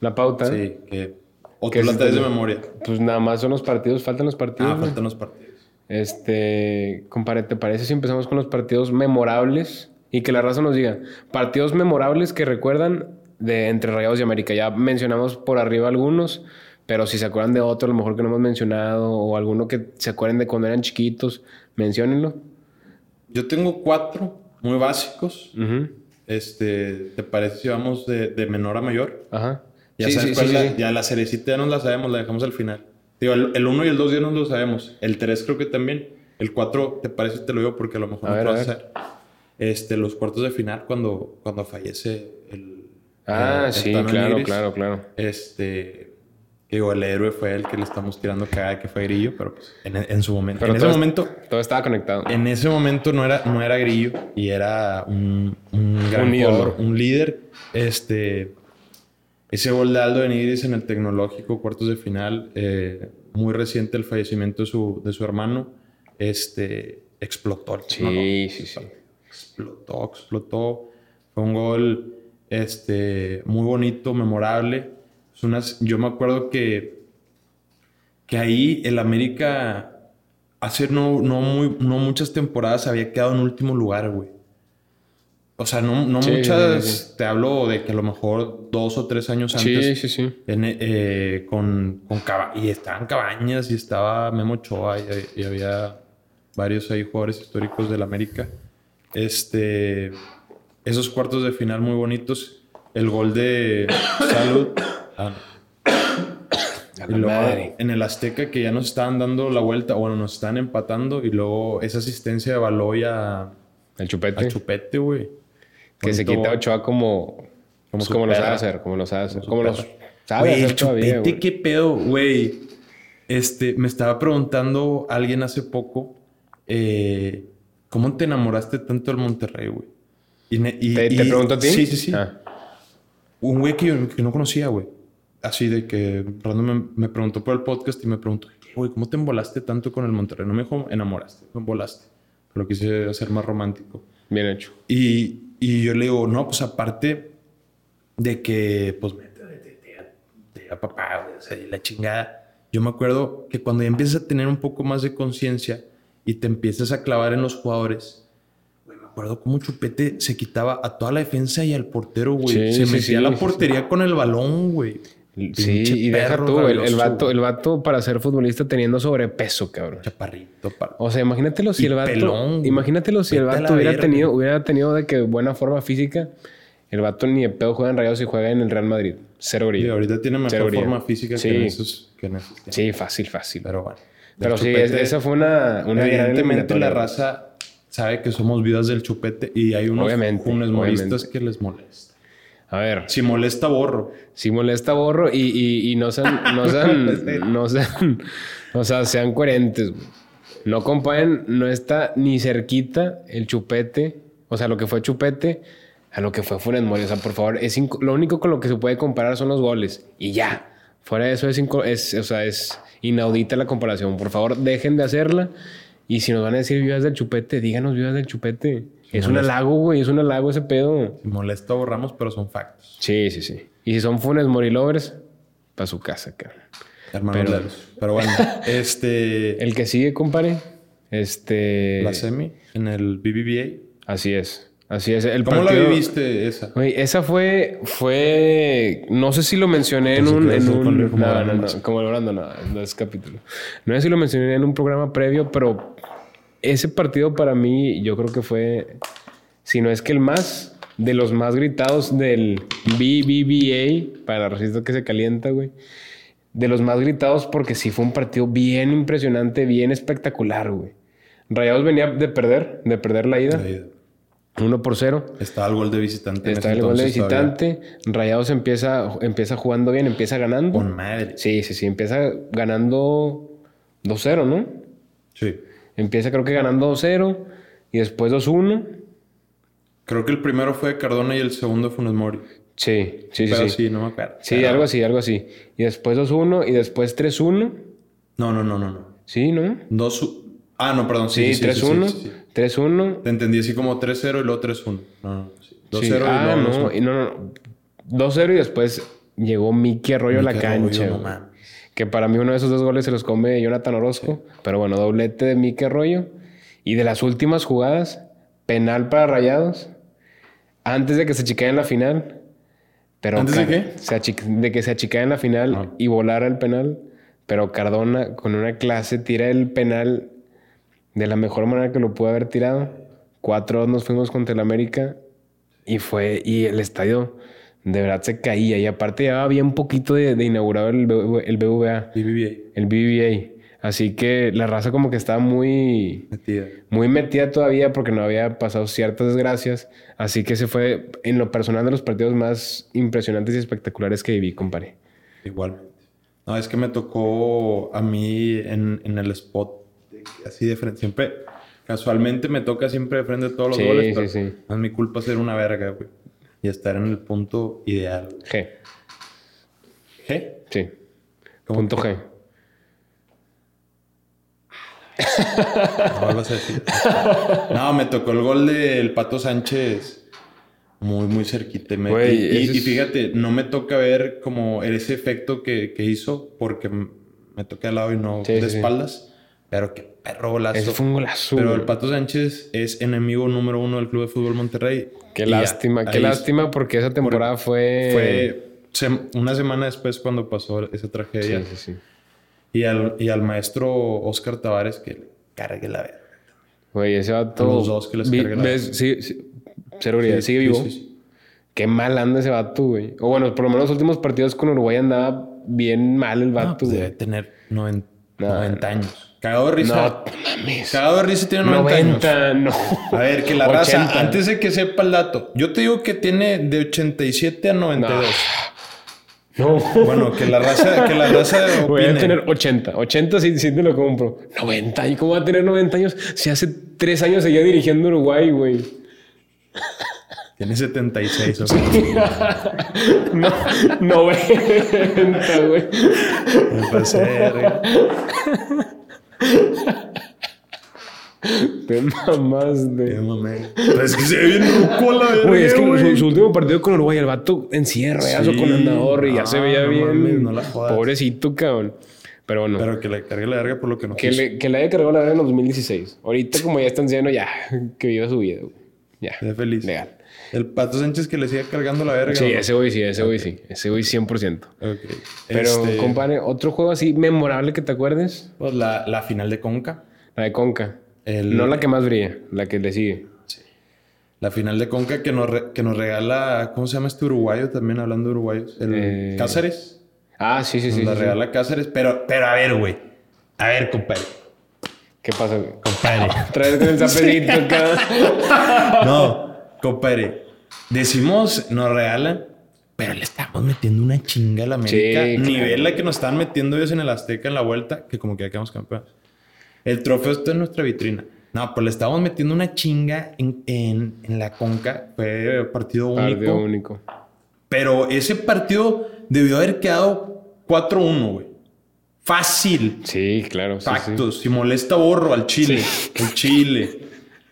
La pauta. Sí, que. O ¿Qué tú la traes de memoria. Pues nada más son los partidos, faltan los partidos. Ah, faltan los partidos. Este, compadre, ¿te parece si empezamos con los partidos memorables? Y que la raza nos diga, partidos memorables que recuerdan de entre Rayados y América. Ya mencionamos por arriba algunos, pero si se acuerdan de otro, a lo mejor que no hemos mencionado, o alguno que se acuerden de cuando eran chiquitos, menciónenlo. Yo tengo cuatro muy básicos. Este, ¿te parece si vamos de, de menor a mayor? Ajá. Ya Sí, sabes sí, cuál sí, es la- ya la cerecita ya nos la sabemos, la dejamos al final. Digo, el, 1 y el 2 ya nos lo sabemos. El 3 creo que también. El 4, ¿te parece? Te lo digo porque a lo mejor A no ver, te a vas a ver. hacer. Este, los cuartos de final cuando, cuando fallece el... Ah, sí, claro, claro, claro. Este... Digo, el héroe fue el que le estamos tirando cagada que fue Grillo, pero pues en, en su momento. Pero en ese momento... Todo estaba conectado. En ese momento no era, no era Grillo y era un, un gran Un ídolo. jugador, un líder. Este, ese gol de Aldo Benítez en el Tecnológico, cuartos de final, eh, muy reciente el fallecimiento de su, de su hermano, este, explotó. el. Sí, sí, sí. Explotó, explotó. Fue un gol este, muy bonito, memorable. Unas, yo me acuerdo que, que ahí el América hace no, no, muy, no muchas temporadas había quedado en último lugar, güey. O sea, no, no Sí, muchas, sí, sí. te hablo de que a lo mejor dos o tres años Sí, antes sí, sí. en, eh, con, con Caba- y estaban Cabañas y estaba Memo Ochoa y, y había varios ahí jugadores históricos del América. Este, esos cuartos de final muy bonitos. El gol de Salud. Ah, (coughs) y luego madre. en el Azteca que ya nos estaban dando la vuelta, bueno, nos están empatando y luego esa asistencia de Baloy a, El chupete. a Chupete, güey. que se quita. Ochoa como... Como, su como lo sabe hacer, como lo sabe hacer. Como lo perra. sabe hacer el chupete, qué pedo, güey. Este, me estaba preguntando alguien hace poco, eh, ¿cómo te enamoraste tanto del Monterrey, güey? Y, ne- y- ¿Te, te y- pregunto a ti? Sí, sí, sí. Ah. Un güey que, yo- que no conocía, güey. Así de que random me, me preguntó por el podcast y me preguntó, güey, ¿cómo te embolaste tanto con el Monterrey? No me dijo enamoraste, me embolaste. Pero quise hacer más romántico. Bien hecho. Y, y yo le digo, no, pues aparte de que, pues, me a papá, güey, o sea, la chingada. Yo me acuerdo que cuando ya empiezas a tener un poco más de conciencia y te empiezas a clavar en los jugadores, güey, me acuerdo cómo Chupete se quitaba a toda la defensa y al portero, güey. Sí, se sí, metía sí, a la portería con el balón, güey. Sí, y deja tú, el, el vato, el vato para ser futbolista teniendo sobrepeso, cabrón. Chaparrito, pa- O sea, imagínatelo si Y el vato. pelón, imagínatelo si el vato hubiera verga. tenido, hubiera tenido de que buena forma física. El vato ni de pedo juega en Rayados y juega en el Real Madrid. Cero Y brillo. ahorita tiene mejor Cero brillo. forma física Sí. que en esos, que en esos. Sí, fácil, fácil. Pero bueno. Pero sí, Chupete- es- esa fue una, una Evidentemente la raza sabe que somos vidas del chupete y hay unos Obviamente, funes moristas obviamente. que les molesta. A ver, Si molesta, borro. si molesta borro y, y, y no sean, no (laughs) sean, no sean, o sea, sean coherentes. No comparen, no está ni cerquita el chupete, o sea, lo que fue chupete a lo que fue Funes Mori. O sea, por favor, es lo único con lo que se puede comparar son los goles y ya. Fuera de eso es, inco- es, o sea, es inaudita la comparación. Por favor, dejen de hacerla. Y si nos van a decir vivas del chupete, díganos vivas del chupete. Es un halago, güey, es un halago ese pedo. Si molesta, borramos, pero son factos. Sí, sí, sí. Y si son Funes Mori lovers, para su casa, cabrón. Hermanos Pero-. Pero bueno, (laughs) este. El que sigue, compadre, este... la semi en el BBVA. Así es. Así es. El ¿Cómo partido- la viviste esa? Güey, esa fue, fue, no sé si lo mencioné en un, en como no, no, no, como el no, no es capítulo. No sé si lo mencioné en un programa previo, pero ese partido para mí, yo creo que fue, si no es que el más, de los más gritados del BBVA, para racista que se calienta, güey. De los más gritados porque sí fue un partido bien impresionante, bien espectacular, güey. Rayados venía de perder, de perder la ida. La ida. 1 por 0. Estaba el gol de visitante. Está el gol de todavía. visitante. Rayados empieza, empieza jugando bien, empieza ganando. Con madre. Sí, sí, sí. Empieza ganando 2-0, ¿no? Sí. Empieza creo que ganando 2-0 y después 2-1. Creo que el primero fue Cardona y el segundo fue Funes Mori. Sí, sí, sí. Pero sí. sí, no me acuerdo. Sí, Pero- algo así, algo así. Y después 2-1 y después 3-1. No, no, no, no, no. Sí, ¿no? Dos. u- Ah, no, perdón. Sí, Sí, sí, sí, 3-1. sí, sí, sí. 3-1. Te entendí así como 3-0 y luego 3-1. No, no, sí. 2-0 Sí. y Ah, luego no, dos- y no, no. 2-0 y después llegó Miki Arroyo a la Mikel Arroyo, que para mí uno de esos dos goles se los come Jonathan Orozco. Pero bueno, doblete de Miki Arroyo. Y de las últimas jugadas, penal para Rayados. Antes de que se achicara en la final. Pero ¿Antes de qué? se de que se achicara en la final Ah. y volara el penal. Pero Cardona, con una clase, tira el penal de la mejor manera que lo pudo haber tirado. Cuatro nos fuimos contra el América y fue, y el estadio de verdad se caía. Y aparte llevaba bien poquito de, de inaugurado el, BV el BVA, BBVA. el BBVA. Así que la raza como que estaba muy, Metida. muy metida todavía porque no había pasado ciertas desgracias. Así que se fue, en lo personal, de los partidos más impresionantes y espectaculares que viví, compadre. Igualmente. No, es que me tocó a mí en, en el spot así de frente. Siempre, casualmente me toca siempre de frente todos los Sí, goles. sí, pero sí. No es mi culpa ser una verga, güey. Y estar en el punto ideal. G. ¿Qué? Sí. ¿Cómo Punto que? G. No vuelvas a decir. No, me tocó el gol del Pato Sánchez muy, muy cerquita. Y, me- Güey, y- y- ese y es- fíjate, no me toca ver como ese efecto que, que hizo porque me toqué al lado y no Sí, de sí, sí. Pero qué perro golazo. Ese fue un golazo. Pero el. Pato Sánchez es enemigo número uno del Club de Fútbol Monterrey. Qué ya, lástima, qué lástima porque esa temporada fue... Fue sem- una semana después cuando pasó esa tragedia. Sí, sí, sí. Y, al, y al maestro Oscar Tavares que le cargue la verga. Güey, ese vato... A los dos que les vi- cargue la ves, sí, sí, sigue vivo. sí. Qué mal anda ese vato, güey. O bueno, por lo menos los últimos partidos con Uruguay andaba bien mal el No, vato, pues güey. debe tener 90, No, 90 años. Cagado de No, risa. no mames. Cagado de risa tiene 90, años. 90, no. A ver, que la 80. raza, antes de que sepa el dato, yo te digo que tiene de 87 a 92. No. Bueno, que la raza, que la (laughs) raza Voy a opine. tener 80. 80 sí, sí te lo compro. 90. ¿Y cómo va a tener 90 años? Si hace 3 años seguía dirigiendo Uruguay, güey. Tiene 76. o sea, No, 90, güey. me pasé verga. (laughs) Te mamaste. Qué mamé. Pero es que se ve bien ruco la verga, Güey, es que su, su último partido con Uruguay, el vato encierra, Sí. con andador y ya No, se veía no bien. mames, no la jodas. Pobrecito, cabrón. Pero bueno, Pero que le cargue la verga por lo que no que, quiso. le, que le haya cargado la verga en los 2016. Ahorita, como ya está anciano, ya, que viva su vida, güey. Ya. Sea feliz. Legal. El Pato Sánchez que le siga cargando la verga. Sí, ¿no? ese güey sí, ese güey sí. Ese güey 100%. Ok. Pero, Este, compadre, otro juego así memorable que te acuerdes, Pues la, la final de Conca. la de Conca. El- No la que más brilla, la que le sigue. La final de Conca que nos, re- que nos regala, ¿cómo se llama este uruguayo también? Hablando de uruguayos. El Eh, Cáceres. Ah, sí, sí, Nos sí. la sí, sí. regala Cáceres. Pero, pero a ver, güey. A ver, compadre. ¿Qué pasa? güey? Compadre. (laughs) Traes con el (laughs) zapecito acá. (laughs) no, compadre. Decimos, nos regalan, pero le estamos metiendo una chinga a la América. Sí, claro. Nivel la que nos están metiendo ellos en el Azteca en la vuelta, que como que ya quedamos campeones. El trofeo está en nuestra vitrina. No, pues le estamos metiendo una chinga en, en- en la Conca. Fue partido único. Partido único. Pero ese partido debió haber quedado 4-1, güey. Fácil. Sí, claro. sí, sí. Factos. Si molesta, borro al Chile. El Chile.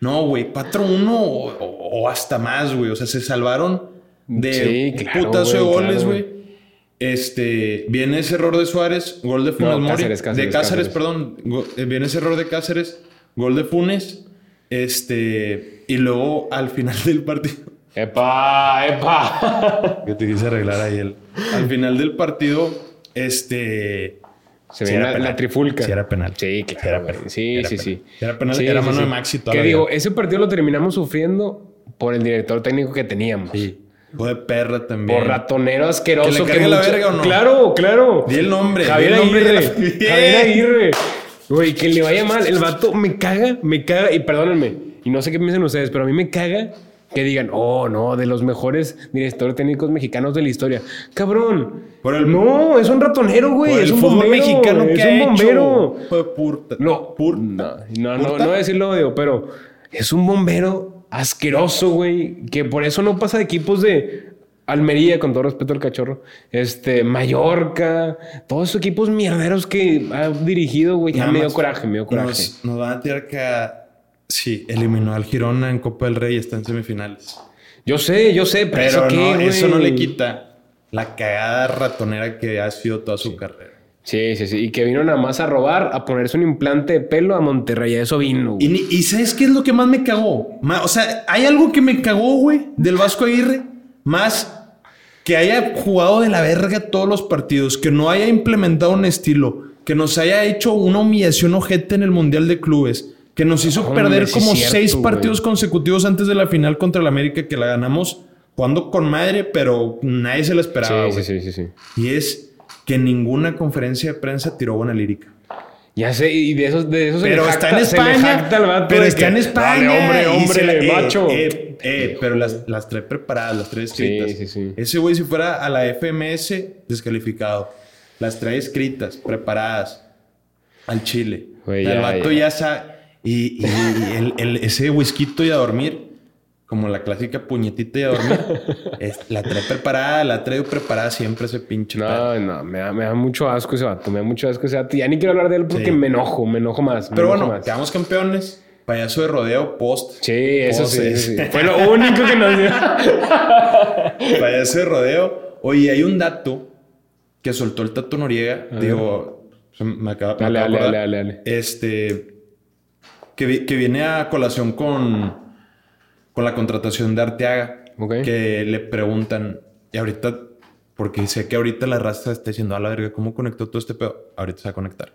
No, güey. 4-1 o, hasta más, güey. O sea, se salvaron de Sí, claro, putazo de güey, goles, claro. güey. Este, viene ese error de Suárez, gol de Funes No, Mori. Cáceres, Cáceres, de Cáceres, Cáceres. perdón. Go- eh, viene ese error de Cáceres, gol de Funes. Este, y luego al final del partido. ¡Epa! ¡Epa! (laughs) Que te quise arreglar ahí el. Al final del partido, este. Se Sí ve era la, la trifulca. Sí era penal. Sí, Sí claro. era penal. Sí, Era sí, penal. sí. Era penal. Sí, Era mano de Maxi Que digo, ese partido lo terminamos sufriendo por el director técnico que teníamos. Sí. Hijo de perra también. Por ratonero asqueroso. ¿Que le cargue la mucha- verga o no? Claro, claro. Di el nombre. Javier el Aguirre. Javier (laughs) Aguirre. Güey, que le vaya mal. El vato me caga, me caga. Y perdónenme, y no sé qué piensan ustedes, pero a mí me caga que digan, oh, no, de los mejores directores técnicos mexicanos de la historia. Cabrón. Por el- no, es un ratonero, güey. Es un fútbol bombero. mexicano que es un bombero. hecho. Purta. No, Purta. no, no, no, ¿Purta? no decirlo odio, pero es un bombero asqueroso, güey, que por eso no pasa de equipos de Almería, con todo respeto al cachorro, este, Mallorca, todos esos equipos mierderos que ha dirigido, güey, ya me dio coraje, me dio coraje. Nos, nos van a tirar que... Sí, eliminó al Girona en Copa del Rey y está en semifinales. Yo sé, yo sé, pero, Pero eso, qué, no, güey? eso no le quita la cagada ratonera que ha sido toda su carrera. Sí, sí, sí, y que vino nada más a robar, a ponerse un implante de pelo a Monterrey, a eso vino, Y, güey. y ¿sabes qué es lo que más me cagó? Ma- o sea, hay algo que me cagó, güey, del Vasco Aguirre. Más que haya jugado de la verga todos los partidos, que no haya implementado un estilo, que nos haya hecho una humillación ojete en el Mundial de Clubes, que nos hizo Hombre, perder como cierto, seis güey. partidos consecutivos antes de la final contra el América, que la ganamos jugando con madre, pero nadie se la esperaba, Sí, sí, sí, sí, sí. Y es que ninguna conferencia de prensa tiró buena lírica. Ya sé, y de esos, de esos se Pero le está jacta- en se España. vato pero está que, en España. "Dale, hombre, hombre, se la- eh, macho. eh, eh, pero las, las trae preparadas, las trae escritas. Sí, sí, sí. Ese güey, si fuera a la FMS, descalificado. Las trae escritas, preparadas. Al chile. Güey, el ya, vato ya. ya, sabe. Y, y el, el- ese whisky y a dormir, como la clásica puñetita y a dormir, (laughs) es- la trae preparada, la trae preparada siempre ese pinche. No, no, me da, me da mucho asco ese vato, me da mucho asco ese vato. Ya ni quiero hablar de él porque Sí. me enojo, me enojo más. me Pero enojo bueno, más. quedamos campeones. Payaso de rodeo post. Sí, eso sí, eso sí. Fue lo único que nos dio. (laughs) Payaso de rodeo. Oye, hay un dato que soltó el Tato Noriega. Digo, me acaba, me Dale, dale, dale, dale, dale. Este. Que, vi- que viene a colación con. Con la contratación de Arteaga. Ok. Que le preguntan. Y ahorita. Porque sé que ahorita la raza está diciendo a la verga, ¿cómo conectó todo este pedo? Ahorita se va a conectar.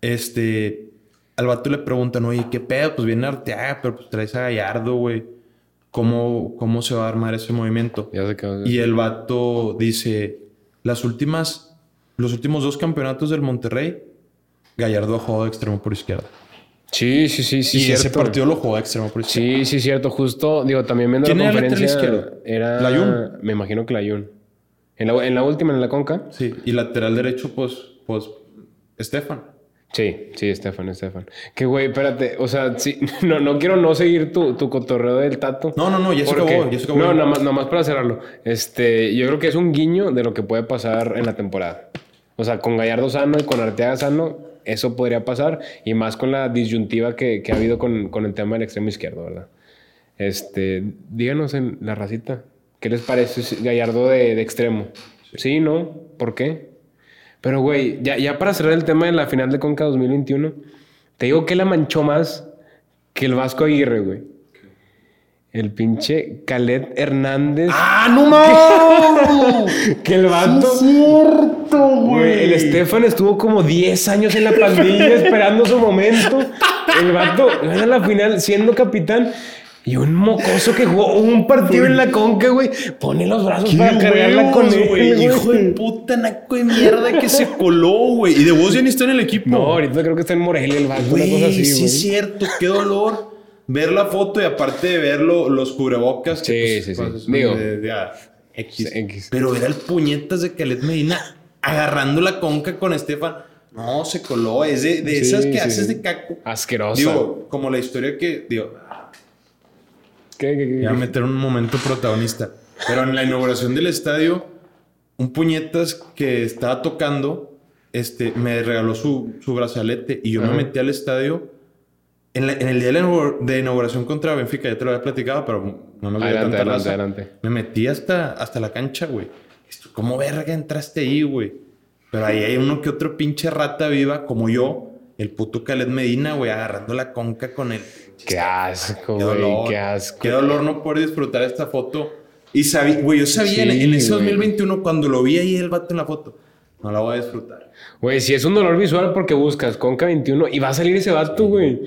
Este. Al vato le preguntan, oye, ¿qué pedo? Pues viene Arteaga, pero pues traes a Gallardo, güey. ¿Cómo, ¿Cómo se va a armar ese movimiento? Ya se quedó. Y el vato dice, las últimas, los últimos dos campeonatos del Monterrey, Gallardo ha jugado de extremo por izquierda. Sí, sí, sí, sí. y ese cierto. partido lo jugó extremo por izquierda. Sí, sí, cierto. Justo, digo, también viendo ¿Quién la era el lateral conferencia. izquierdo? Era. Me imagino que Layún. En la, en la última, en la Conca. Sí, y lateral derecho, pues, pues, Estefan. Sí, sí, Estefan, Estefan. Que güey, espérate. O sea, sí, (laughs) no, no quiero no seguir tu, tu cotorreo del tato. No, no, no, ya se acabó, ya se acabó. No, nada más, nada más para cerrarlo. Este, yo creo que es un guiño de lo que puede pasar en la temporada. O sea, con Gallardo sano y con Arteaga sano, eso podría pasar. Y más con la disyuntiva que, que ha habido con, con el tema del extremo izquierdo, ¿verdad? Este, díganos en la racita, ¿qué les parece Gallardo de, de extremo? Sí. ¿no? ¿Por qué? Pero, güey, ya, ya para cerrar el tema de la final de Conca 2021, te digo que la manchó más que el Vasco Aguirre, güey. El pinche Calet Hernández. ¡Ah, no mames! (laughs) Que el vato. Güey, el Estefan estuvo como 10 años en la (laughs) pandilla esperando su momento. El vato gana la final siendo capitán. Y un mocoso que jugó un partido en la conca, güey. Pone los brazos para cargarla con él, güey. Hijo de puta, naco de mierda que se coló, güey. Y de vos ya ni está en el equipo. No, ahorita creo que está en Morelia el vato, una Güey, cosa así, sí es cierto, qué dolor ver la foto y aparte de ver lo- los cubrebocas. que, Sí, sí, sí. pues, son Digo, de- de- ah, X. sí, X. Pero era el puñetas de Calet Medina agarrando la conca con Estefan. No, se coló. Es de, de Sí, esas que sí. haces de caco. Asquerosa. Digo, como la historia que. Digo, ¿Qué, qué, qué? voy a meter un momento protagonista. Pero en la inauguración del estadio, un puñetas que estaba tocando, este, me regaló su, su brazalete y yo me metí al estadio. En, la- en el día de la inauguración contra Benfica, ya te lo había platicado, pero no nos dio Adelante, tanta adelante, raza. adelante. Me metí hasta, hasta la cancha, güey. ¿Cómo verga entraste ahí, güey? Pero ahí hay uno que otro pinche rata viva, como yo, el puto Khaled Medina, güey, agarrando la conca con el Qué asco, Qué güey. dolor. Qué asco. Qué dolor no poder disfrutar esta foto. Y sabía, güey, yo sabía en, Sí, en ese güey. 2021 cuando lo vi ahí el vato en la foto. No la voy a disfrutar. Güey, si es un dolor visual porque buscas Conca 21 y va a salir ese vato, güey.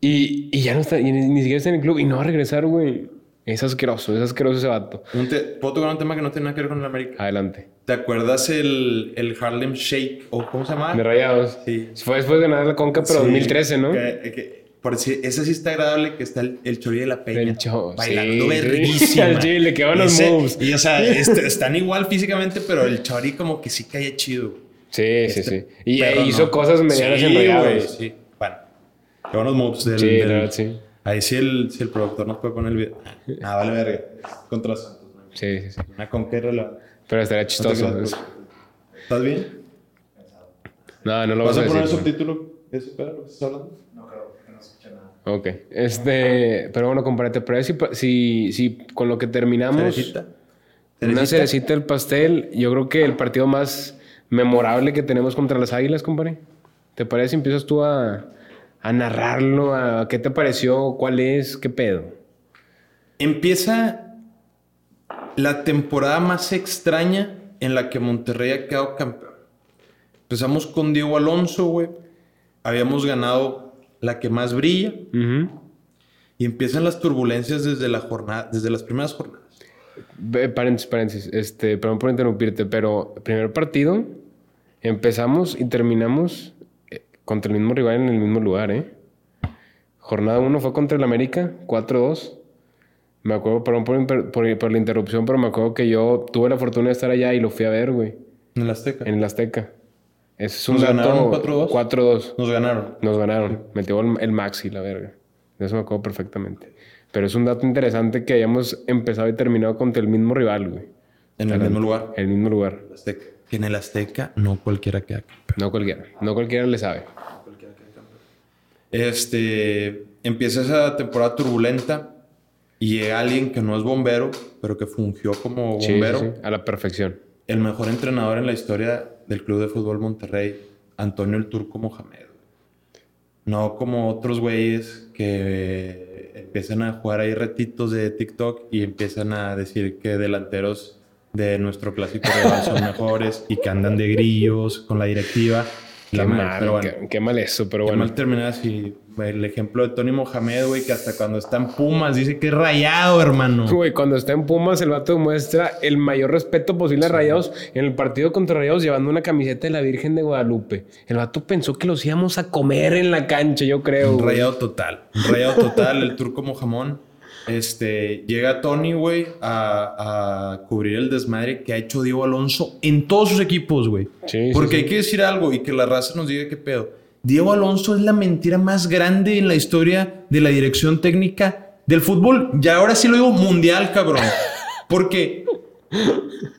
Y, y ya no está, y ni, ni siquiera está en el club y no va a regresar, güey. Es asqueroso, es asqueroso ese vato. Un te- ¿Puedo tocar un tema que no tiene nada que ver con el América? Adelante. ¿Te acuerdas el, el Harlem Shake? ¿O cómo se llama? De rayados. Sí. Fue después de ganar la Conca, pero Sí, 2013, ¿no? que- que- por decir, ese sí está agradable que está el, el Chori de la Peña. El Cho- bailando sí, verguísima. Chile, qué buenos Ese- moves. Y o sea, (laughs) este- están igual físicamente, pero el Chori como que sí caía chido. Sí, sí, Este sí. Y perro eh, hizo no. cosas medianas Sí, en rayados. Sí, bueno. Qué buenos moves del... Sí, del- sí. Ahí sí el, si el productor nos puede poner el video. Ah, vale verga. Contra Santos. ¿no? Sí, sí, sí. Una conquera la... Pero estaría No chistoso. ¿Estás bien? No, no lo ¿Vas vas a a poner el decir. subtítulo? ¿Ese pedo lo que estás hablando? Ok. Este, pero bueno, compárate. Pero si, si, si con lo que terminamos, ¿Cerecita? una cerecita del pastel, yo creo que el partido más memorable que tenemos contra las Águilas, compadre. ¿Te parece si empiezas tú a, a narrarlo? A, ¿Qué te pareció? ¿Cuál es? ¿Qué pedo? Empieza la temporada más extraña en la que Monterrey ha quedado campeón. Empezamos con Diego Alonso, güey. Habíamos ganado la que más brilla. Y empiezan las turbulencias desde la jornada, desde las primeras jornadas. Paréntesis, paréntesis. Este, perdón por interrumpirte, pero primer partido, empezamos y terminamos contra el mismo rival en el mismo lugar, ¿eh? Jornada 1 fue contra el América, 4-2. Me acuerdo, perdón por, por- por la interrupción, pero me acuerdo que yo tuve la fortuna de estar allá y lo fui a ver, güey, En el Azteca. en el Azteca. Ese es un ¿Nos ganaron 4-2? 4-2. Nos ganaron. Nos ganaron. Metió el, el Maxi, la verga. De eso me acuerdo perfectamente. Pero es un dato interesante que hayamos empezado y terminado contra el mismo rival, güey. En el mismo lugar. El mismo lugar. El Azteca. Que en el Azteca no cualquiera queda campeón. No cualquiera. No cualquiera le sabe. Este, empieza esa temporada turbulenta y llega alguien que no es bombero, pero que fungió como Sí, sí, bombero. sí. A la perfección. El mejor entrenador en la historia del Club de Fútbol Monterrey, Antonio el Turco Mohamed. No como otros güeyes que empiezan a jugar ahí retitos de TikTok y empiezan a decir que delanteros de nuestro clásico rival son (laughs) mejores y que andan de grillos con la directiva. Qué La madre, mal, pero bueno. qué, qué mal eso, pero Qué bueno. mal terminar así. El ejemplo de Tony Mohamed, güey, que hasta cuando está en Pumas dice que es rayado, hermano. Güey, cuando está en Pumas, el vato demuestra el mayor respeto posible a Rayados en el partido contra Rayados llevando una camiseta de la Virgen de Guadalupe. El vato pensó que los íbamos a comer en la cancha, yo creo. Rayado total. Un rayado total, el turco Mojamón. Este, llega Tony, güey, a, a cubrir el desmadre que ha hecho Diego Alonso en todos sus equipos, güey. Sí, Porque sí. hay que decir algo y que la raza nos diga qué pedo. Diego Alonso es la mentira más grande en la historia de la dirección técnica del fútbol. Ya ahora sí lo digo mundial, cabrón. Porque,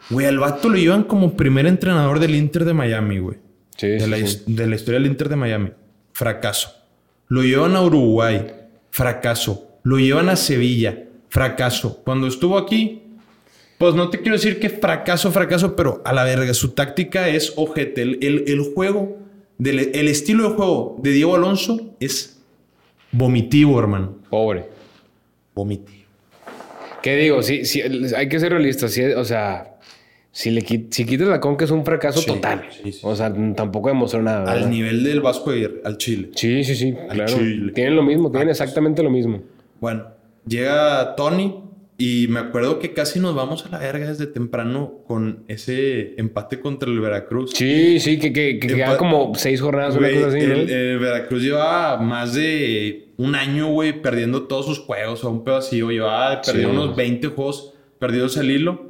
güey, al vato lo llevan como primer entrenador del Inter de Miami, güey. Sí, de, sí, la, de la historia del Inter de Miami. Fracaso. Lo llevan a Uruguay. Fracaso. Lo llevan a Sevilla. Fracaso. Cuando estuvo aquí, pues no te quiero decir que fracaso, fracaso, pero a la verga, su táctica es ojete. El, el- el juego, del, el estilo de juego de Diego Alonso es vomitivo, hermano. Pobre. Vomitivo. ¿Qué digo? Sí, sí, hay que ser realistas. sí, o sea, si, le si quitas la conca es un fracaso Sí, total. sí. O sea, tampoco demostró nada. Al nivel del Vasco Aguirre, al Chile. Sí, sí, sí, Al claro. Chile. Tienen lo mismo, tienen exactamente lo mismo. Bueno, llega Tony y me acuerdo que casi nos vamos a la verga desde temprano con ese empate contra el Veracruz. Sí, sí, que, que, que quedan como seis jornadas, una Güey, cosa así, ¿no? el, Veracruz llevaba más de un año, güey, perdiendo todos sus juegos, o un pedo así, o llevaba perdido Sí. unos 20 juegos perdidos al hilo.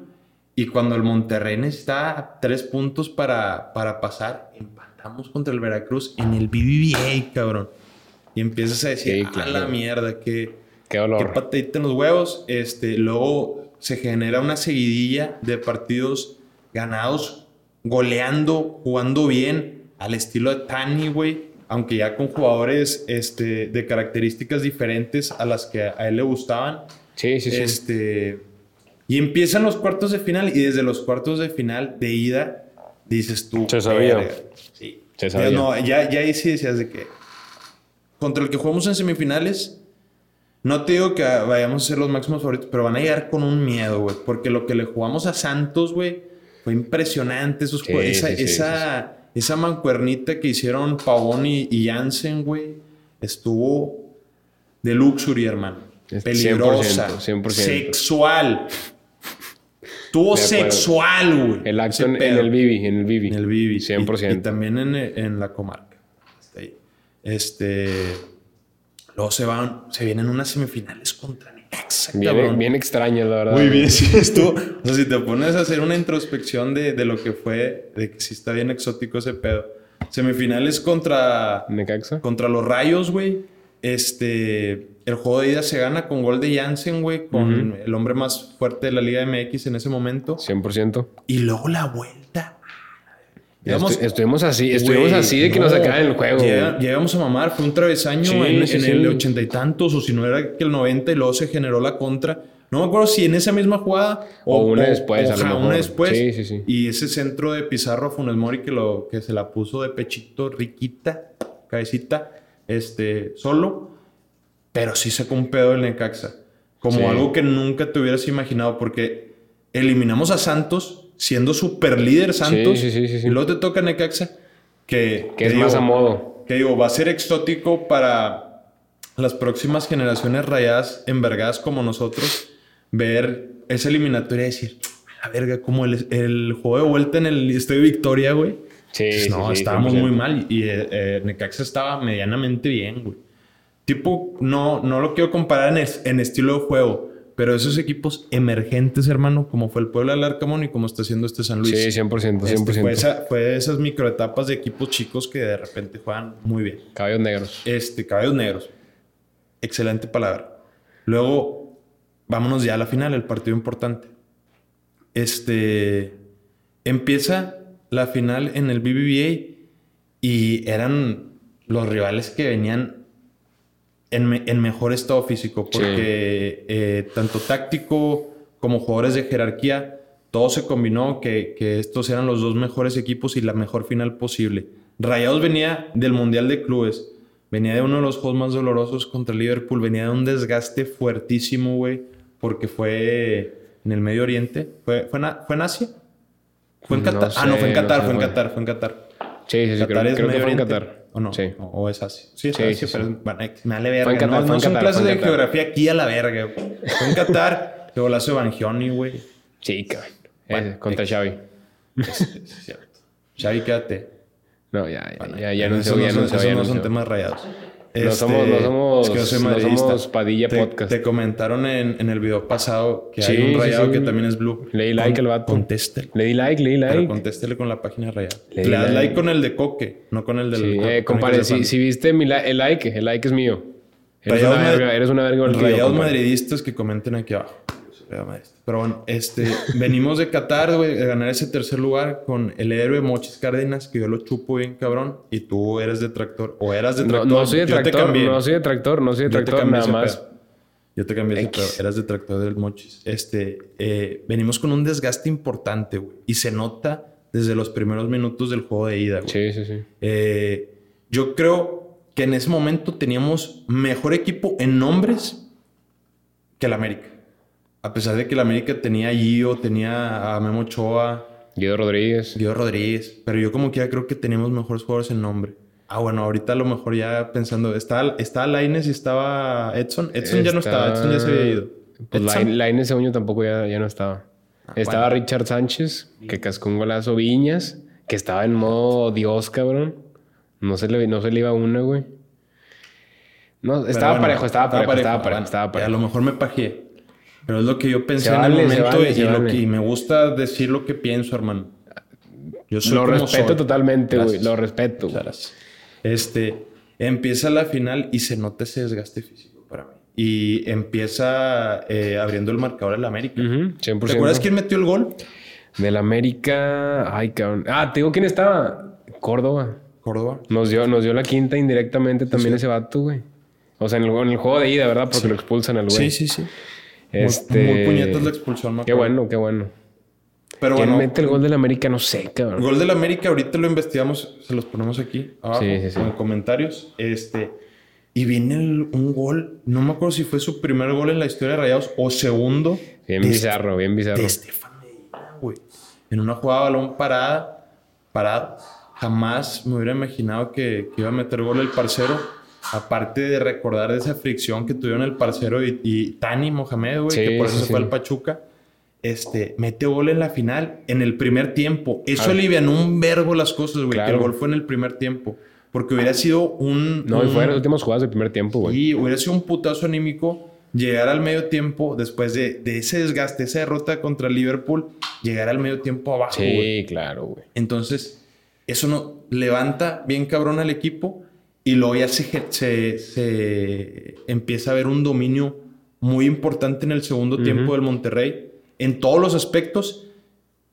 Y cuando el Monterrey necesita tres puntos para, para pasar, empatamos contra el Veracruz en el BBVA, cabrón. Y empiezas a decir, Sí, a claro. la mierda, que... Qué Qué dolor. patadita en los huevos. Este, luego se genera una seguidilla de partidos ganados, goleando, jugando bien, al estilo de Tani, güey. Aunque ya con jugadores este, de características diferentes a las que a él le gustaban. Sí, sí, sí. Este, y empiezan los cuartos de final y desde los cuartos de final de ida dices tú. Se sabía. Sí. Se Ya sabía. no, ya, ya ahí sí decías de que contra el que jugamos en semifinales, no te digo que vayamos a ser los máximos favoritos, pero van a llegar con un miedo, güey. Porque lo que le jugamos a Santos, güey, fue impresionante. Esos Sí, esa, sí, sí, esa, esa mancuernita que hicieron Pavón y, y Jansen, güey, estuvo de luxury, hermano. Peligrosa, 100%, 100%. sexual. Tuvo sexual, güey. El acto en, el Bibi, en el Bibi. En el Vivi. 100%. Y, y también en, en la comarca. Este. Luego se van, se vienen unas semifinales contra Necaxa, Bien, bien extraño, la verdad. Muy bien, (laughs) sí, estuvo. O sea, si te pones a hacer una introspección de, de lo que fue, de que sí está bien exótico ese pedo. Semifinales contra, Necaxa. contra los Rayos, güey. Este. El juego de ida se gana con gol de Jansen, güey, con el hombre más fuerte de la Liga MX en ese momento. 100%. Y luego la vuelta. Estu- estuvimos así, estuvimos así de que no. nos sacaban el juego. Llega- llegamos a mamar, fue un travesaño Sí, en, sí, en sí. el ochenta y tantos, o si no era que el 90 y luego se generó la contra. No me acuerdo si en esa misma jugada O una después, a lo mejor. una después. Sí, sí, sí. Y ese centro de Pizarro a Funes Mori que, lo, que se la puso de pechito, riquita, cabecita, este, solo. Pero sí sacó un pedo del Necaxa. Como algo que nunca te hubieras imaginado, porque eliminamos a Santos siendo super líder Santos. sí, sí, sí, sí. Y luego te toca Necaxa, que, Que es digo, más a modo. que digo, va a ser exótico para las próximas generaciones rayadas envergadas como nosotros, ver esa eliminatoria y decir, a la verga, como el, el juego de vuelta en el Estadio Victoria, güey. Sí, Pues no, sí, estábamos 100%. muy mal y eh, eh, Necaxa estaba medianamente bien, güey. Tipo, no, no lo quiero comparar en, es- en estilo de juego, pero esos equipos emergentes, hermano, como fue el Puebla del Arcamón y como está haciendo este San Luis. Sí, 100%, 100%. Este, fue, esa- fue de esas microetapas de equipos chicos que de repente juegan muy bien. Caballos negros. Este, caballos negros. Excelente palabra. Luego, vámonos ya a la final, el partido importante. Este, empieza la final en el BBVA y eran los rivales que venían en, me- en mejor estado físico porque eh, tanto táctico como jugadores de jerarquía, todo se combinó que, que estos eran los dos mejores equipos y la mejor final posible. Rayados venía del Mundial de Clubes, venía de uno de los juegos más dolorosos contra Liverpool, venía de un desgaste fuertísimo, güey, porque fue en el Medio Oriente, fue, fue, en, A- ¿fue en Asia. ¿Fue en No Qatar? ah, no, fue en no Qatar, sé, fue en. Qatar, fue en Qatar. Sí, sí, sí. Qatar creo que fue en. Qatar. ¿O no? Sí. O, o es Asia. Sí, es Sí, Asia, sí, pero sí. bueno, eh, me vale verga. Qatar, no, no son clases de en Qatar. geografía aquí a la verga. güey. Fue en Qatar. (laughs) La hace Bangioni, güey. Sí, cabrón. Bueno, Eh, contra X. Xavi. (laughs) Es cierto. Xavi, quédate. No, ya, ya, Bueno, ya, ya no sé, ya no esos ya no no son temas rayados. No somos- no somos- es que yo soy no somos Padilla te, Podcast. Te comentaron en, en el video pasado que hay un rayado sí. que también es blue. Le di like al vato. Contéstele. Le di like, le di Pero like. contéstele con la página rayada. Le Le, di das like. like con el de Coque, no con el del... Sí, eh, compadre, si, si viste mi el like, el like es mío. Eres Rayados una verga, eres una verga Rayados madridistas que comenten aquí abajo. Soy. Pero bueno, este, venimos de Qatar, güey, de ganar ese tercer lugar con el héroe Mochis Cárdenas, que yo lo chupo bien cabrón, y tú eres detractor, o eras No, detractor. no soy Yo te detractor, no soy detractor, no soy detractor, nada más. pedo. Yo te cambié ese pedo. Eras detractor del Mochis. Este, eh, venimos con un desgaste importante, güey. Y se nota desde los primeros minutos del juego de ida, güey. Sí, sí, sí. Eh, yo creo que en ese momento teníamos mejor equipo en nombres que el América. A pesar de que el América tenía a Gio, tenía a Memo Ochoa, Guido Rodríguez. Guido Rodríguez. Pero yo como quiera creo que teníamos mejores jugadores en nombre. Ah, bueno, ahorita a lo mejor ya pensando... Estaba, estaba Laines y estaba Edson. Edson ya no estaba. Edson ya se había ido. Pues Edson. Lain- Lainez según yo tampoco ya, ya no estaba. estaba Richard Sánchez, que cascó un golazo Viñas, que estaba en modo Dios, cabrón. No se le, no se le iba una, güey. No, estaba bueno, parejo, estaba parejo, estaba parejo, Bueno, estaba y A parejo. lo mejor me pajeé. Pero es lo que yo pensé en el momento vale, y, lo que- y me gusta decir lo que pienso, hermano. Yo soy Lo respeto soy. totalmente, güey. Lo respeto. Gracias. Este, empieza la final y se nota ese desgaste físico para mí. Y empieza eh, abriendo el marcador el América. Ujú, 100%. ¿Te acuerdas quién metió el gol? Del América. Ay, cabrón. Ah, te digo quién estaba. Córdoba. Córdoba. Nos dio, nos dio la quinta indirectamente también ese vato, güey. O sea, en el, en el juego de ida, ¿verdad? Porque lo expulsan al güey. Sí, sí, sí. Este... Muy, muy puñetas la expulsión, me Qué bueno, qué bueno. Pero ¿Quién bueno, mete el gol del América? No sé, cabrón. Gol del América, ahorita lo investigamos, se los ponemos aquí abajo Sí, sí, sí. en comentarios. Este, y viene el- un gol, no me acuerdo si fue su primer gol en la historia de Rayados o segundo. Bien bizarro, bien bizarro. de Estefan Medina, güey. En una jugada de balón parada, parado. Jamás me hubiera imaginado que, que iba a meter gol el parcero. Aparte de recordar esa fricción que tuvieron el parcero y, y Tani Mohamed, güey, Sí, que por eso sí, se fue sí. al Pachuca, este, mete gol en la final, en el primer tiempo. Eso alivianó un vergo las cosas, güey, que Claro. el gol fue en el primer tiempo. Porque hubiera sido un... No, y un- fue en las últimas jugadas del primer tiempo, güey. y hubiera sido un putazo anímico llegar al medio tiempo después de, de ese desgaste, esa derrota contra Liverpool, llegar al medio tiempo abajo, güey. Sí, claro, güey. Entonces, eso no levanta bien cabrón al equipo y luego ya se, se, se empieza a ver un dominio muy importante en el segundo tiempo del Monterrey. En todos los aspectos